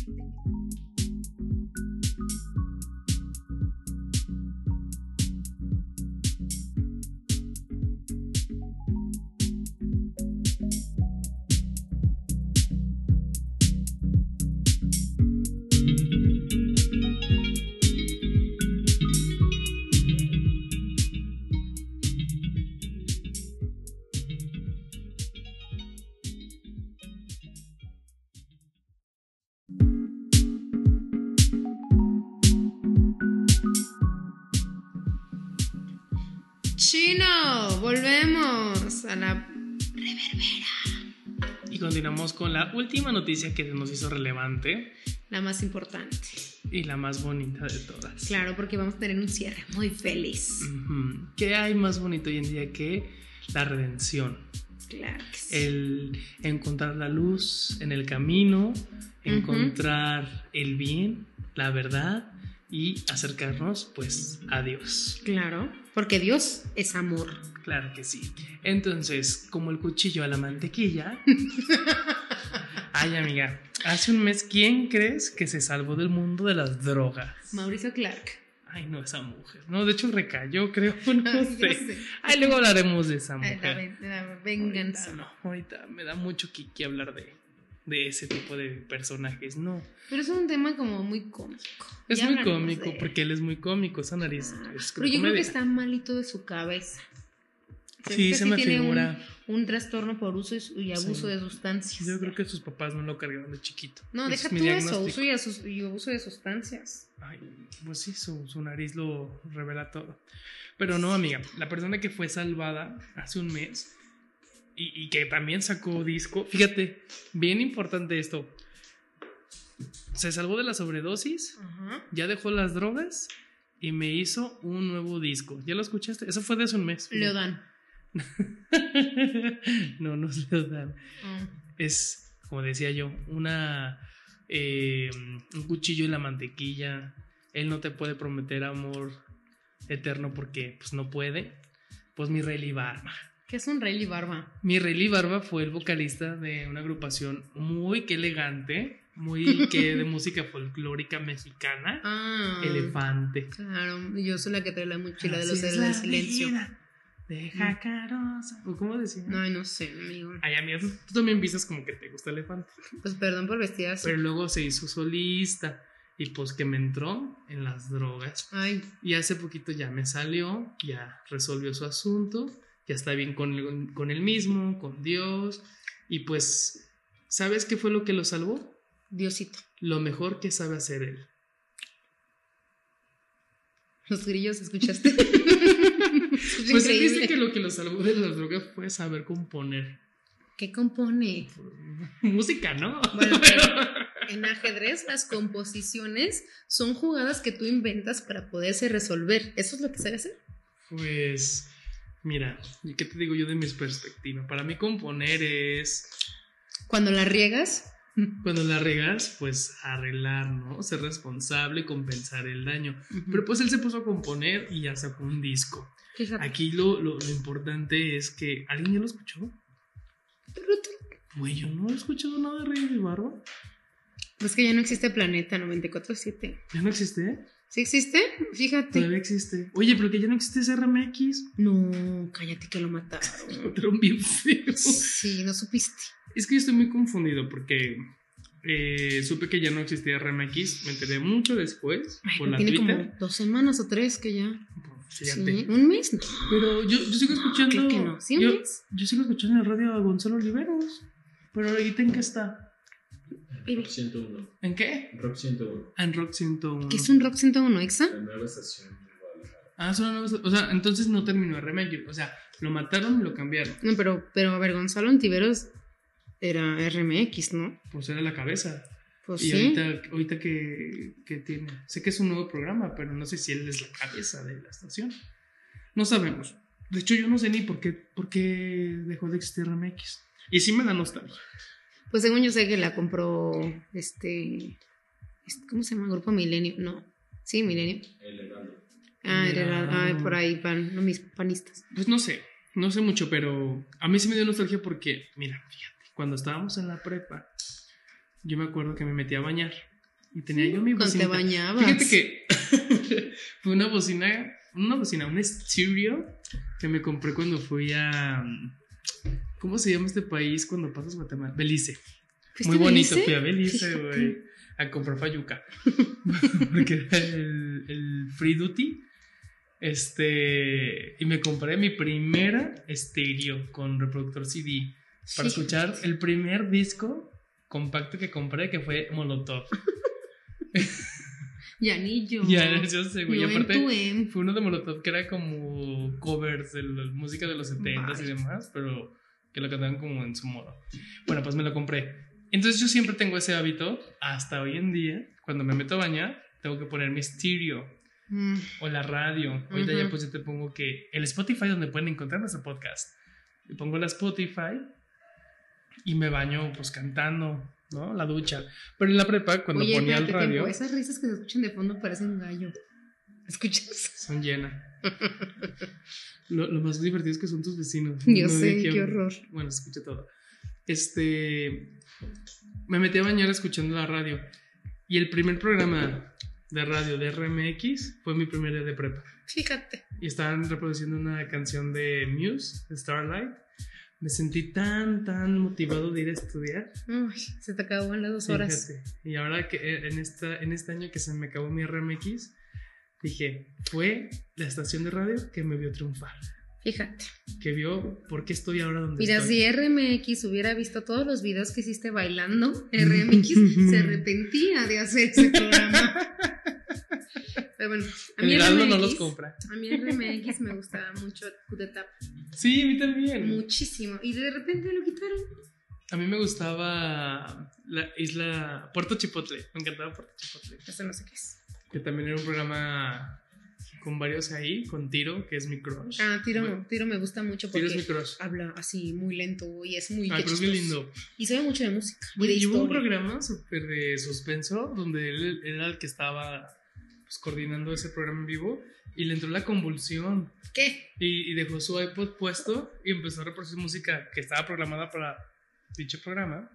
Speaker 2: A la
Speaker 1: Y continuamos con la última noticia que nos hizo relevante
Speaker 2: La más importante.
Speaker 1: y la más bonita de todas.
Speaker 2: Claro, porque vamos a tener un cierre muy feliz.
Speaker 1: ¿Qué hay más bonito hoy en día que la redención?
Speaker 2: Claro que sí.
Speaker 1: El encontrar la luz en el camino, encontrar el bien, la verdad y acercarnos pues a Dios.
Speaker 2: Claro, porque Dios es amor.
Speaker 1: Claro que sí. Entonces, como el cuchillo a la mantequilla. <laughs> Ay, amiga, hace un mes, ¿quién crees que se salvó del mundo de las drogas?
Speaker 2: Mauricio Clark.
Speaker 1: Ay, no, esa mujer. No, de hecho recayó, creo. <laughs> No
Speaker 2: Ay,
Speaker 1: sé. Ay, luego hablaremos de esa mujer.
Speaker 2: La venganza.
Speaker 1: Ahorita no, ahorita me da mucho kiki hablar de, de ese tipo de personajes. No,
Speaker 2: Pero es un tema como muy cómico.
Speaker 1: es
Speaker 2: Ya
Speaker 1: muy cómico
Speaker 2: de-
Speaker 1: porque él es muy cómico, esa nariz.
Speaker 2: Ah,
Speaker 1: es
Speaker 2: Pero yo creo que está malito de su cabeza. Se
Speaker 1: Sí, se me
Speaker 2: tiene un-
Speaker 1: figura.
Speaker 2: Un, trastorno por uso y abuso
Speaker 1: Sí.
Speaker 2: de sustancias.
Speaker 1: Yo creo que sus papás no lo cargaron de chiquito.
Speaker 2: No, deja
Speaker 1: es
Speaker 2: tú eso, uso y, asus- y abuso de sustancias.
Speaker 1: Ay, pues sí, su, su nariz lo revela todo. Pero no, amiga, la persona que fue salvada hace un mes y, y que también sacó disco, fíjate, bien importante esto. Se salvó de la sobredosis, ya dejó las drogas y me hizo un nuevo disco. ¿Ya lo escuchaste? Eso fue de hace un mes.
Speaker 2: Le dan. <laughs>
Speaker 1: no, no es Leodan.
Speaker 2: Ah.
Speaker 1: Es, como decía yo, una eh, un cuchillo en la mantequilla. Él no te puede prometer amor eterno porque pues no puede. Pues mi Rayleigh Barba.
Speaker 2: ¿Qué es un Rayleigh Barba?
Speaker 1: Mi Rayleigh Barba fue el vocalista de una agrupación muy que elegante, muy <laughs> que de música folclórica mexicana.
Speaker 2: Ah.
Speaker 1: Elefante.
Speaker 2: Claro, yo soy la que trae la mochila de los
Speaker 1: es
Speaker 2: héroes del silencio.
Speaker 1: vida De jacarosa. ¿O cómo decía?
Speaker 2: No, no sé, amigo.
Speaker 1: Ay, amiga, tú, tú también vistas como que te gusta elefante.
Speaker 2: Pues perdón por vestir así.
Speaker 1: Pero luego se hizo solista y pues que me entró en las drogas.
Speaker 2: Ay,
Speaker 1: Y hace poquito ya me salió, ya resolvió su asunto, ya está bien con él, con él mismo, con Dios. Y pues, ¿sabes qué fue lo que lo salvó?
Speaker 2: Diosito.
Speaker 1: Lo mejor que sabe hacer él.
Speaker 2: Los grillos, ¿escuchaste? <laughs> Es
Speaker 1: Pues él dice que lo que lo salvó de las drogas fue saber componer
Speaker 2: ¿Qué compone? <laughs>
Speaker 1: música, ¿no?
Speaker 2: Bueno, <laughs> en ajedrez las composiciones son jugadas que tú inventas para poderse resolver. ¿Eso es lo que sabe hacer?
Speaker 1: Pues, mira, ¿y ¿qué te digo yo de mis perspectivas? Para mí componer es,
Speaker 2: Cuando la riegas,
Speaker 1: cuando la regas, pues arreglar, ¿no? Ser responsable, compensar el daño. Pero pues él se puso a componer y ya sacó un disco. Aquí lo, lo, lo importante es que, ¿alguien ya lo escuchó? Güey, yo no he escuchado nada de Rey de Barba.
Speaker 2: Es que ya no existe Planeta 94.7.
Speaker 1: ¿Ya no existe?
Speaker 2: ¿Sí existe? Fíjate.
Speaker 1: Todavía existe. Oye, pero que ya no existe ese RMX.
Speaker 2: No, cállate que lo mataron. <laughs>
Speaker 1: Otro bien feo.
Speaker 2: Sí, no supiste.
Speaker 1: Es que yo estoy muy confundido porque eh, supe que ya no existía RMX. Me enteré mucho después
Speaker 2: Ay,
Speaker 1: por
Speaker 2: no
Speaker 1: la
Speaker 2: tiene
Speaker 1: Twitter.
Speaker 2: como dos semanas o tres que ya.
Speaker 1: Fíjate.
Speaker 2: Sí, ¿Un mes? No.
Speaker 1: Pero yo, yo sigo escuchando.
Speaker 2: Creo que no. ¿Sí, un
Speaker 1: yo,
Speaker 2: mes?
Speaker 1: yo sigo escuchando en el radio a Gonzalo Oliveros. Pero ahorita en qué está?
Speaker 3: Rock 101.
Speaker 1: ¿En qué?
Speaker 3: Rock 101.
Speaker 1: Ah, en Rock 101.
Speaker 2: ¿Qué es un Rock 101, Exa?
Speaker 3: La nueva estación de Guadalajara.
Speaker 1: Ah, son nuevas- O sea, entonces no terminó RMX. O sea, lo mataron y lo cambiaron.
Speaker 2: No, pero, pero a ver, Gonzalo Antiveros era RMX, ¿no?
Speaker 1: Pues era la cabeza.
Speaker 2: Pues
Speaker 1: y
Speaker 2: sí.
Speaker 1: ahorita, ahorita que, que tiene. Sé que es un nuevo programa, pero no sé si él es la cabeza de la estación. No sabemos. De hecho, yo no sé ni por qué, por qué dejó de existir RMX. Y sí me da nostalgia.
Speaker 2: Pues según yo sé que la compró este, este- ¿cómo se llama? Grupo Milenio, no. Sí, Milenio.
Speaker 3: El Heraldo.
Speaker 2: Ah,
Speaker 1: Ya.
Speaker 2: era, ah, por ahí van no, mis panistas.
Speaker 1: Pues no sé, no sé mucho, pero a mí sí me dio nostalgia porque, mira, fíjate, cuando estábamos en la prepa, yo me acuerdo que me metí a bañar y tenía yo mi
Speaker 2: Cuando te
Speaker 1: bocina.
Speaker 2: bañabas.
Speaker 1: Fíjate que <laughs> fue una bocina, una bocina, un estéreo que me compré cuando fui a. ¿Cómo se llama este país cuando pasas Guatemala? Belice.
Speaker 2: ¿Fuiste
Speaker 1: Muy bonito, fui a Belice, güey. A comprar fayuca. <laughs> Porque era el, el free duty. Este. Y me compré mi primera estéreo con reproductor CD. Para
Speaker 2: Sí.
Speaker 1: escuchar el primer disco compacto que compré, que fue Molotov. <laughs>
Speaker 2: Ya ni yo.
Speaker 1: Ya, yo sé, güey. Y aparte,
Speaker 2: em.
Speaker 1: fue uno de Molotov que era como covers de la música de los 70 y demás, pero que lo cantaban como en su modo. Bueno, pues me lo compré. Entonces yo siempre tengo ese hábito, hasta hoy en día, cuando me meto a bañar, tengo que poner mi estéreo
Speaker 2: Mm,
Speaker 1: o la radio. Ahorita ya
Speaker 2: Ujú.
Speaker 1: pues yo te pongo que el Spotify donde pueden encontrar nuestro podcast. Le pongo la Spotify y me baño pues cantando, ¿no? La ducha. Pero en la prepa, cuando
Speaker 2: Oye,
Speaker 1: ponía el radio,
Speaker 2: tiempo. Esas risas que se escuchan de fondo parecen gallo. ¿Escuchas?
Speaker 1: son llenas. lo, lo más divertido es que son tus vecinos.
Speaker 2: Yo
Speaker 1: No
Speaker 2: sé, qué horror.
Speaker 1: Bueno, se escucha todo. Este. Me metí a bañar escuchando la radio. Y el primer programa de radio de RMX fue mi primer día de prepa.
Speaker 2: Fíjate.
Speaker 1: y estaban reproduciendo una canción de Muse, Starlight. Me sentí tan, tan motivado de ir a estudiar.
Speaker 2: Uy, se te acababan las dos horas.
Speaker 1: Fíjate. Y ahora que eh, en, esta, en este año que se me acabó mi RMX, dije, fue la estación de radio que me vio triunfar.
Speaker 2: Fíjate.
Speaker 1: Que vio por qué estoy ahora donde
Speaker 2: Mira,
Speaker 1: estoy.
Speaker 2: si RMX hubiera visto todos los videos que hiciste bailando, <laughs> RMX se arrepentía de hacer ese programa. Pero bueno, a mí,
Speaker 1: Heraldo no
Speaker 2: RMX,
Speaker 1: los compra.
Speaker 2: a mí RMX me gustaba mucho Cudetap,
Speaker 1: Sí, a mí también.
Speaker 2: muchísimo. Y de repente lo quitaron.
Speaker 1: A mí me gustaba la isla Puerto Chipotle. Me encantaba Puerto Chipotle.
Speaker 2: Eso no sé qué es.
Speaker 1: Que también era un programa con varios ahí, con Tiro, que es mi crush.
Speaker 2: Ah, Tiro,
Speaker 1: Bueno,
Speaker 2: Tiro me gusta mucho
Speaker 1: Tiro
Speaker 2: porque
Speaker 1: es mi crush.
Speaker 2: habla así muy lento y es muy
Speaker 1: Ah, pero es
Speaker 2: chistoso.
Speaker 1: lindo.
Speaker 2: Y sabe mucho de música. Y de
Speaker 1: Y hubo un programa súper de suspenso donde él, él era el que estaba pues, coordinando ese programa en vivo y le entró la convulsión
Speaker 2: ¿Qué?
Speaker 1: y, y dejó su iPod puesto y empezó a reproducir música que estaba programada para dicho programa.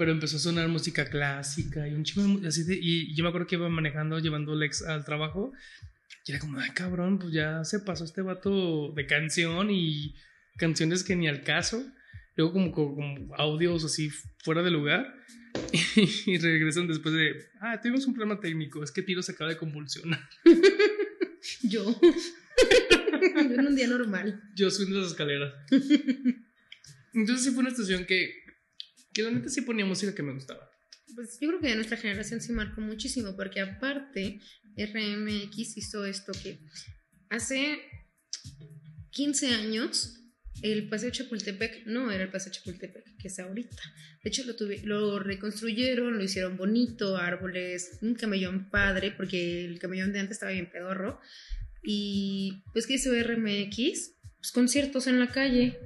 Speaker 1: Pero empezó a sonar música clásica y un chingo así de, y yo me acuerdo que iba manejando, llevando Lex al trabajo y era como, ay cabrón, pues ya se pasó este vato de canción y canciones que ni al caso. Luego como, como, como audios así fuera de lugar <laughs> y regresan después de, ah, tuvimos un problema técnico, es que Tiro se acaba de convulsionar. <laughs>
Speaker 2: Yo. <laughs> Yo en un día normal.
Speaker 1: Yo subiendo las escaleras. Entonces sí fue una estación que, que la neta sí ponía música que me gustaba.
Speaker 2: Pues yo creo que de nuestra generación sí marcó muchísimo, porque aparte RMX hizo esto que hace 15 años el Paseo Chapultepec no era el Paseo Chapultepec que es ahorita. De hecho lo, tuve- lo reconstruyeron, lo hicieron bonito, árboles, un camellón padre, porque el camellón de antes estaba bien pedorro. Y pues que hizo RMX, pues conciertos en la calle.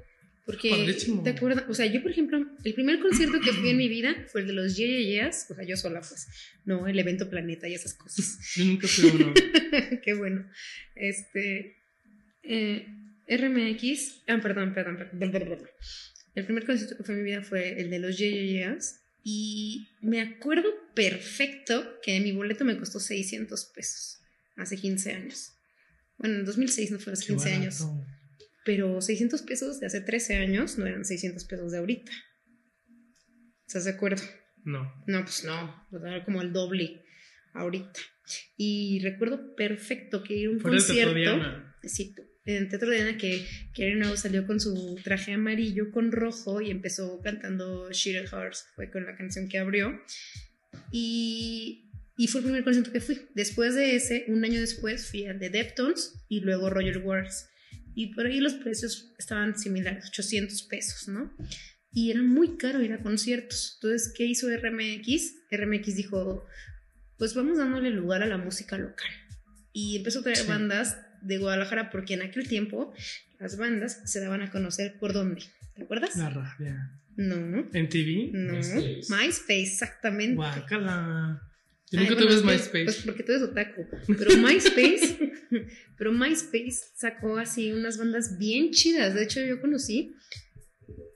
Speaker 2: Porque,
Speaker 1: Padrísimo.
Speaker 2: ¿te acuerdas? O sea, yo, por ejemplo, el primer concierto que fui en mi vida fue el de los Yeah, Yeah, Yeahs, o sea, yo sola, pues, no, el evento Planeta y esas cosas.
Speaker 1: Yo nunca fui a uno. <laughs>
Speaker 2: Qué bueno. Este, eh, RMX, ah, perdón, perdón, perdón, perdón, perdón. El primer concierto que fue en mi vida fue el de los Yeah, Yeah, Yeahs, y me acuerdo perfecto que mi boleto me costó 600 pesos hace 15 años. Bueno, en 2006 no fue hace
Speaker 1: Qué
Speaker 2: 15 años. Pero 600 pesos de hace 13 años no eran 600 pesos de ahorita. ¿Estás de acuerdo?
Speaker 1: No.
Speaker 2: No, pues no, pues era como el doble ahorita. Y recuerdo perfecto que ir a un
Speaker 1: Teatro
Speaker 2: concierto. Sí, en Teatro Diana que Karen Nuevo salió con su traje amarillo con rojo y empezó cantando Sheer Hearts, fue con la canción que abrió. Y, y fue el primer concierto que fui. Después de ese, un año después, fui al de Deftones y luego Roger Waters. Y por ahí los precios estaban similares, 800 pesos, ¿no? Y era muy caro ir a conciertos. Entonces, ¿qué hizo RMX? RMX dijo, pues vamos dándole lugar a la música local. Y empezó a traer
Speaker 1: Sí.
Speaker 2: bandas de Guadalajara porque en aquel tiempo las bandas se daban a conocer por dónde. ¿Te acuerdas?
Speaker 1: La rabia.
Speaker 2: No,
Speaker 1: ¿En TV?
Speaker 2: no.
Speaker 3: MySpace.
Speaker 2: MySpace, exactamente.
Speaker 1: Guácala. Yo
Speaker 2: Ay,
Speaker 1: nunca
Speaker 2: bueno,
Speaker 1: tuve
Speaker 2: es que,
Speaker 1: MySpace.
Speaker 2: Pues porque tú eres otaku. Pero MySpace, <laughs> <laughs> pero MySpace sacó así unas bandas bien chidas. De hecho, yo conocí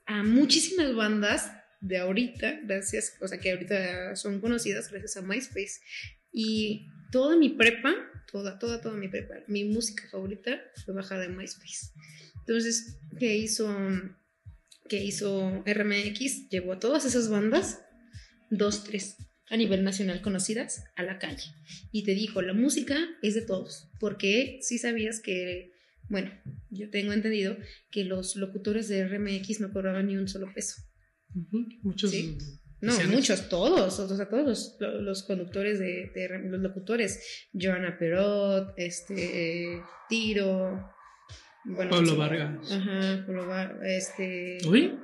Speaker 2: a muchísimas bandas de ahorita, gracias, o sea, que ahorita son conocidas gracias a MySpace. Y toda mi prepa, toda, toda, toda mi prepa, mi música favorita fue bajada en MySpace. Entonces, ¿qué hizo, qué hizo RMX? Llevó a todas esas bandas, dos, tres, a nivel nacional conocidas, a la calle. Y te dijo, la música es de todos, porque si sabías que, bueno, yo tengo entendido que los locutores de RMX no cobraban ni un solo peso.
Speaker 1: Muchos.
Speaker 2: Sí. No, muchos, todos, o sea, todos los, los conductores de, de los locutores, Joana Perot, este, Tiro, Bueno,
Speaker 1: Pablo
Speaker 2: sí.
Speaker 1: Vargas.
Speaker 2: Ajá, Pablo Vargas. Este.
Speaker 1: ¿Uy?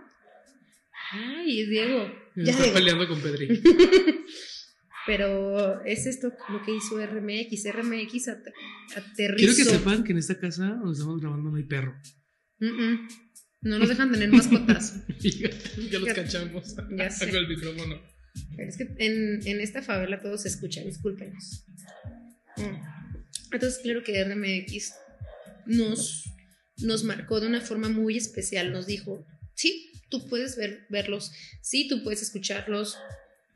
Speaker 2: Ay, Diego.
Speaker 1: Ya está
Speaker 2: Diego.
Speaker 1: peleando con Pedri. <laughs>
Speaker 2: Pero es esto lo que hizo RMX. RMX at- aterrizó.
Speaker 1: Quiero que sepan que en esta casa donde estamos grabando no hay perro.
Speaker 2: Mm, mm. No nos dejan tener mascotas. <laughs>
Speaker 1: ya, ya los cachamos.
Speaker 2: Ya sé. <laughs>
Speaker 1: Con el micrófono.
Speaker 2: Pero es que en, en esta favela todo se escucha, discúlpenos. Mm. Entonces, claro que RMX nos, nos marcó de una forma muy especial. Nos dijo: Sí, tú puedes ver, verlos, sí, tú puedes escucharlos,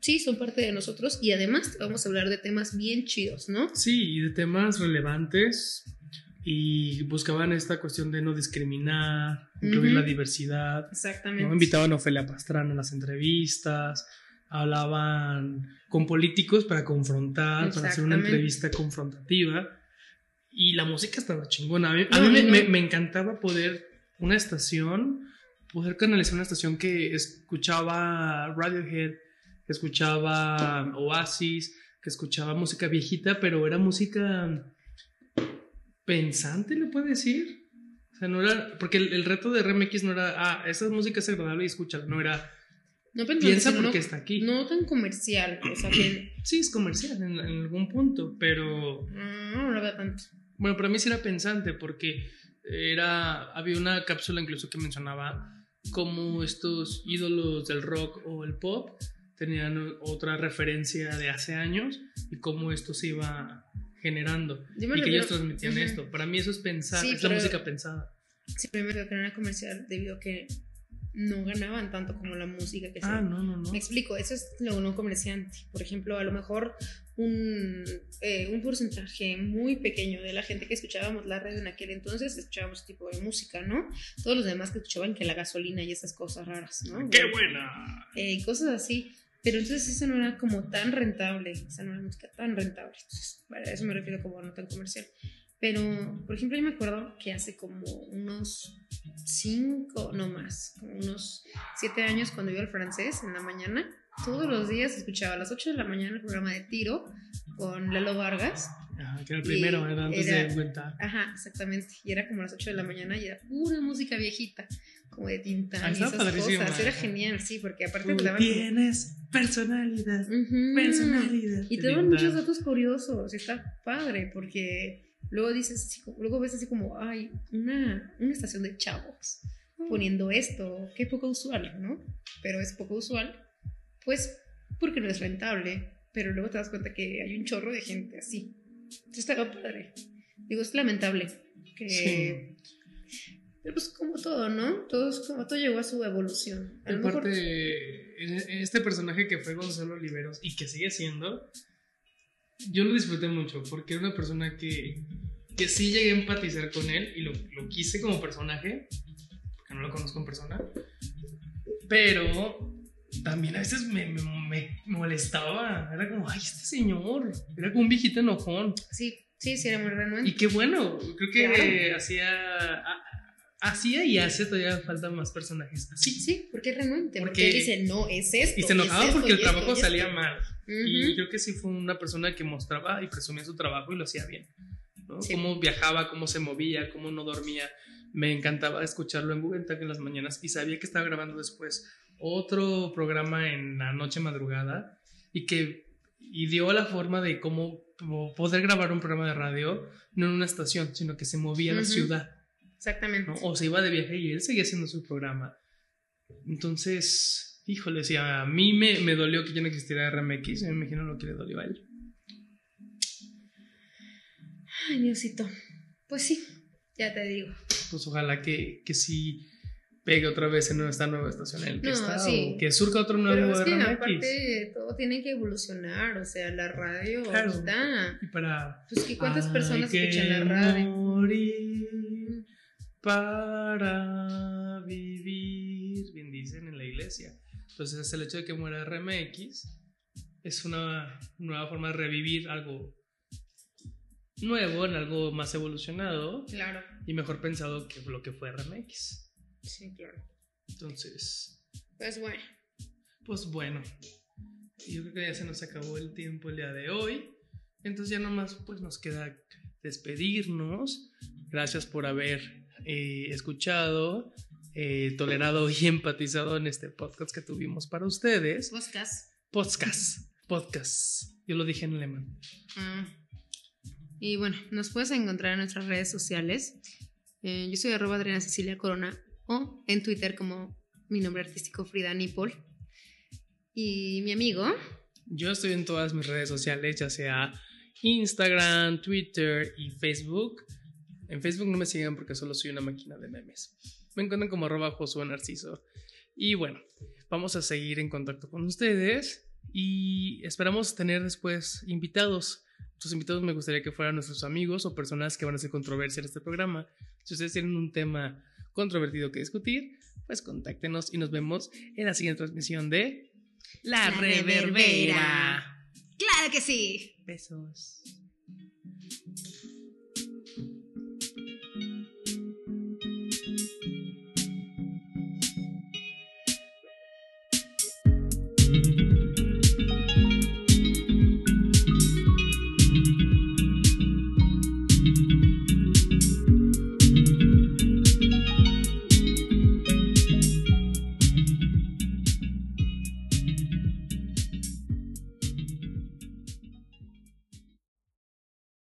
Speaker 2: sí, son parte de nosotros y además vamos a hablar de temas bien chidos, ¿no?
Speaker 1: Sí, y de temas relevantes. Y buscaban esta cuestión de no discriminar, incluir
Speaker 2: Ujú.
Speaker 1: la diversidad.
Speaker 2: Exactamente.
Speaker 1: ¿no? Invitaban a Ofelia Pastrana a las entrevistas, hablaban con políticos para confrontar, para hacer una entrevista confrontativa. Y la música estaba chingona. A mí, a
Speaker 2: No,
Speaker 1: mí me,
Speaker 2: no.
Speaker 1: me- me encantaba poder, una estación, poder canalizar una estación que escuchaba Radiohead, que escuchaba Oasis, que escuchaba música viejita, pero era música pensante, le puede decir. O sea, no era. Porque el, el reto de RMX no era. Ah, esa música es agradable y escúchala. No era.
Speaker 2: No pensando,
Speaker 1: Piensa porque
Speaker 2: no,
Speaker 1: está aquí.
Speaker 2: no tan comercial, o sea, que <clears throat>
Speaker 1: Sí, es comercial en, en algún punto, pero.
Speaker 2: mm, no lo veo tanto.
Speaker 1: Bueno, para mí sí era pensante porque era. Había una cápsula incluso que mencionaba cómo estos ídolos del rock o el pop tenían otra referencia de hace años y cómo esto se iba generando
Speaker 2: me
Speaker 1: y que ellos
Speaker 2: refiero-
Speaker 1: transmitían
Speaker 2: Ujú.
Speaker 1: esto. Para mí eso es pensar,
Speaker 2: Sí,
Speaker 1: es la
Speaker 2: pero-
Speaker 1: música pensada.
Speaker 2: Sí, primero que no era comercial debido a que no ganaban tanto como la música que se
Speaker 1: Ah, no, no, no.
Speaker 2: Me explico, eso es lo no comerciante. Por ejemplo, a lo mejor un, eh, un porcentaje muy pequeño de la gente que escuchábamos la radio en aquel entonces escuchábamos ese tipo de música, ¿no? Todos los demás que escuchaban que la gasolina y esas cosas raras, ¿no?
Speaker 1: ¡Qué buena!
Speaker 2: Eh, cosas así. Pero entonces eso no era como tan rentable, esa no era música tan rentable. Entonces, bueno, a eso me refiero como no tan comercial. Pero, por ejemplo, yo me acuerdo que hace como unos cinco, no más, como unos siete años cuando iba al francés en la mañana, todos los días escuchaba a las 8 de la mañana el programa de tiro con Lalo Vargas.
Speaker 1: Ah, que era el primero, ¿verdad? Antes
Speaker 2: era-
Speaker 1: de Cuenta.
Speaker 2: Ajá, exactamente. Y era como a las 8 de la mañana y era pura música viejita, como de Tintán
Speaker 1: Ah,
Speaker 2: y esas cosas. Era genial, sí, porque aparte te
Speaker 1: Tú
Speaker 2: daban... como-
Speaker 1: tienes personalidad.
Speaker 2: Ujú.
Speaker 1: Personalidad.
Speaker 2: Y te
Speaker 1: linda.
Speaker 2: muchos datos curiosos, y está padre, porque luego dices, así luego ves así como, ay, una, una estación de chavos poniendo esto, qué poco usual, ¿no? Pero es poco usual, pues porque no es rentable, pero luego te das cuenta que hay un chorro de gente así. Entonces está padre. Digo, es lamentable que... Pero pues como todo, ¿no? Todo, como, todo llegó a su evolución. A lo mejor-
Speaker 1: Aparte, en- este personaje que fue Gonzalo Oliveros y que sigue siendo, yo lo disfruté mucho porque era una persona que, que sí llegué a empatizar con él y lo, lo quise como personaje, porque no lo conozco en persona, pero también a veces me, me- me molestaba, era como, ay, este señor, era como un viejito enojón.
Speaker 2: Sí, sí, sí, era muy renuente.
Speaker 1: Y qué bueno, creo que
Speaker 2: Claro.
Speaker 1: hacía, a- hacía y hace todavía falta más personajes así.
Speaker 2: Sí, porque es renuente. Porque,
Speaker 1: Porque-
Speaker 2: él dice, no, es esto.
Speaker 1: Y se
Speaker 2: es
Speaker 1: enojaba
Speaker 2: esto,
Speaker 1: porque el
Speaker 2: y esto,
Speaker 1: trabajo
Speaker 2: y esto".
Speaker 1: salía mal. Y
Speaker 2: Ujú.
Speaker 1: creo que sí fue una persona que mostraba y presumía su trabajo y lo hacía bien. ¿no?
Speaker 2: Sí.
Speaker 1: Cómo viajaba, cómo se movía, cómo no dormía. Me encantaba escucharlo en Tag en las mañanas y sabía que estaba grabando después otro programa en la noche madrugada y que y dio la forma de cómo po- poder grabar un programa de radio no en una estación, sino que se movía a la
Speaker 2: Ujú.
Speaker 1: ciudad.
Speaker 2: Exactamente.
Speaker 1: ¿no? O se iba de viaje y él seguía haciendo su programa. Entonces, híjole, si a mí me, me dolió que ya no existiera RMX, me imagino lo que le dolió a él.
Speaker 2: Ay, Diosito. Pues sí, ya te digo.
Speaker 1: Pues ojalá que, que sí pegue otra vez en esta nueva estación en la que
Speaker 2: No,
Speaker 1: está,
Speaker 2: sí.
Speaker 1: o que surja otro nuevo
Speaker 2: Pero es que aparte todo tiene que evolucionar. O sea, la radio
Speaker 1: Claro.
Speaker 2: está.
Speaker 1: Y para...
Speaker 2: Pues que cuántas
Speaker 1: Hay
Speaker 2: personas
Speaker 1: que
Speaker 2: escuchan la radio.
Speaker 1: morir para vivir, bien dicen en la iglesia. Entonces el hecho de que muera RMX es una nueva forma de revivir algo nuevo, en algo más evolucionado
Speaker 2: Claro.
Speaker 1: y mejor pensado que lo que fue RMX.
Speaker 2: Sí, claro.
Speaker 1: Entonces,
Speaker 2: Pues bueno.
Speaker 1: pues bueno, yo creo que ya se nos acabó el tiempo el día de hoy. Entonces ya nomás pues nos queda despedirnos. Gracias por haber eh, escuchado, eh, tolerado y <laughs> empatizado en este podcast que tuvimos para ustedes.
Speaker 2: Podcast.
Speaker 1: Podcast. Podcast. Yo lo dije en alemán.
Speaker 2: Ah. Y bueno, nos puedes encontrar en nuestras redes sociales. Eh, yo soy arroba Adriana Cecilia Corona o en Twitter como mi nombre artístico Frida Nipol. Y mi amigo,
Speaker 1: Yo estoy en todas mis redes sociales, ya sea Instagram, Twitter y Facebook. En Facebook no me sigan porque solo soy una máquina de memes. Me encuentran como arroba Josué Narciso. Y bueno, vamos a seguir en contacto con ustedes y esperamos tener después invitados. Sus invitados me gustaría que fueran nuestros amigos o personas que van a hacer controversia en este programa. Si ustedes tienen un tema controvertido que discutir, pues contáctenos y nos vemos en la siguiente transmisión de La,
Speaker 2: La
Speaker 1: Reverbera.
Speaker 2: Reverbera. claro que sí.
Speaker 1: Besos.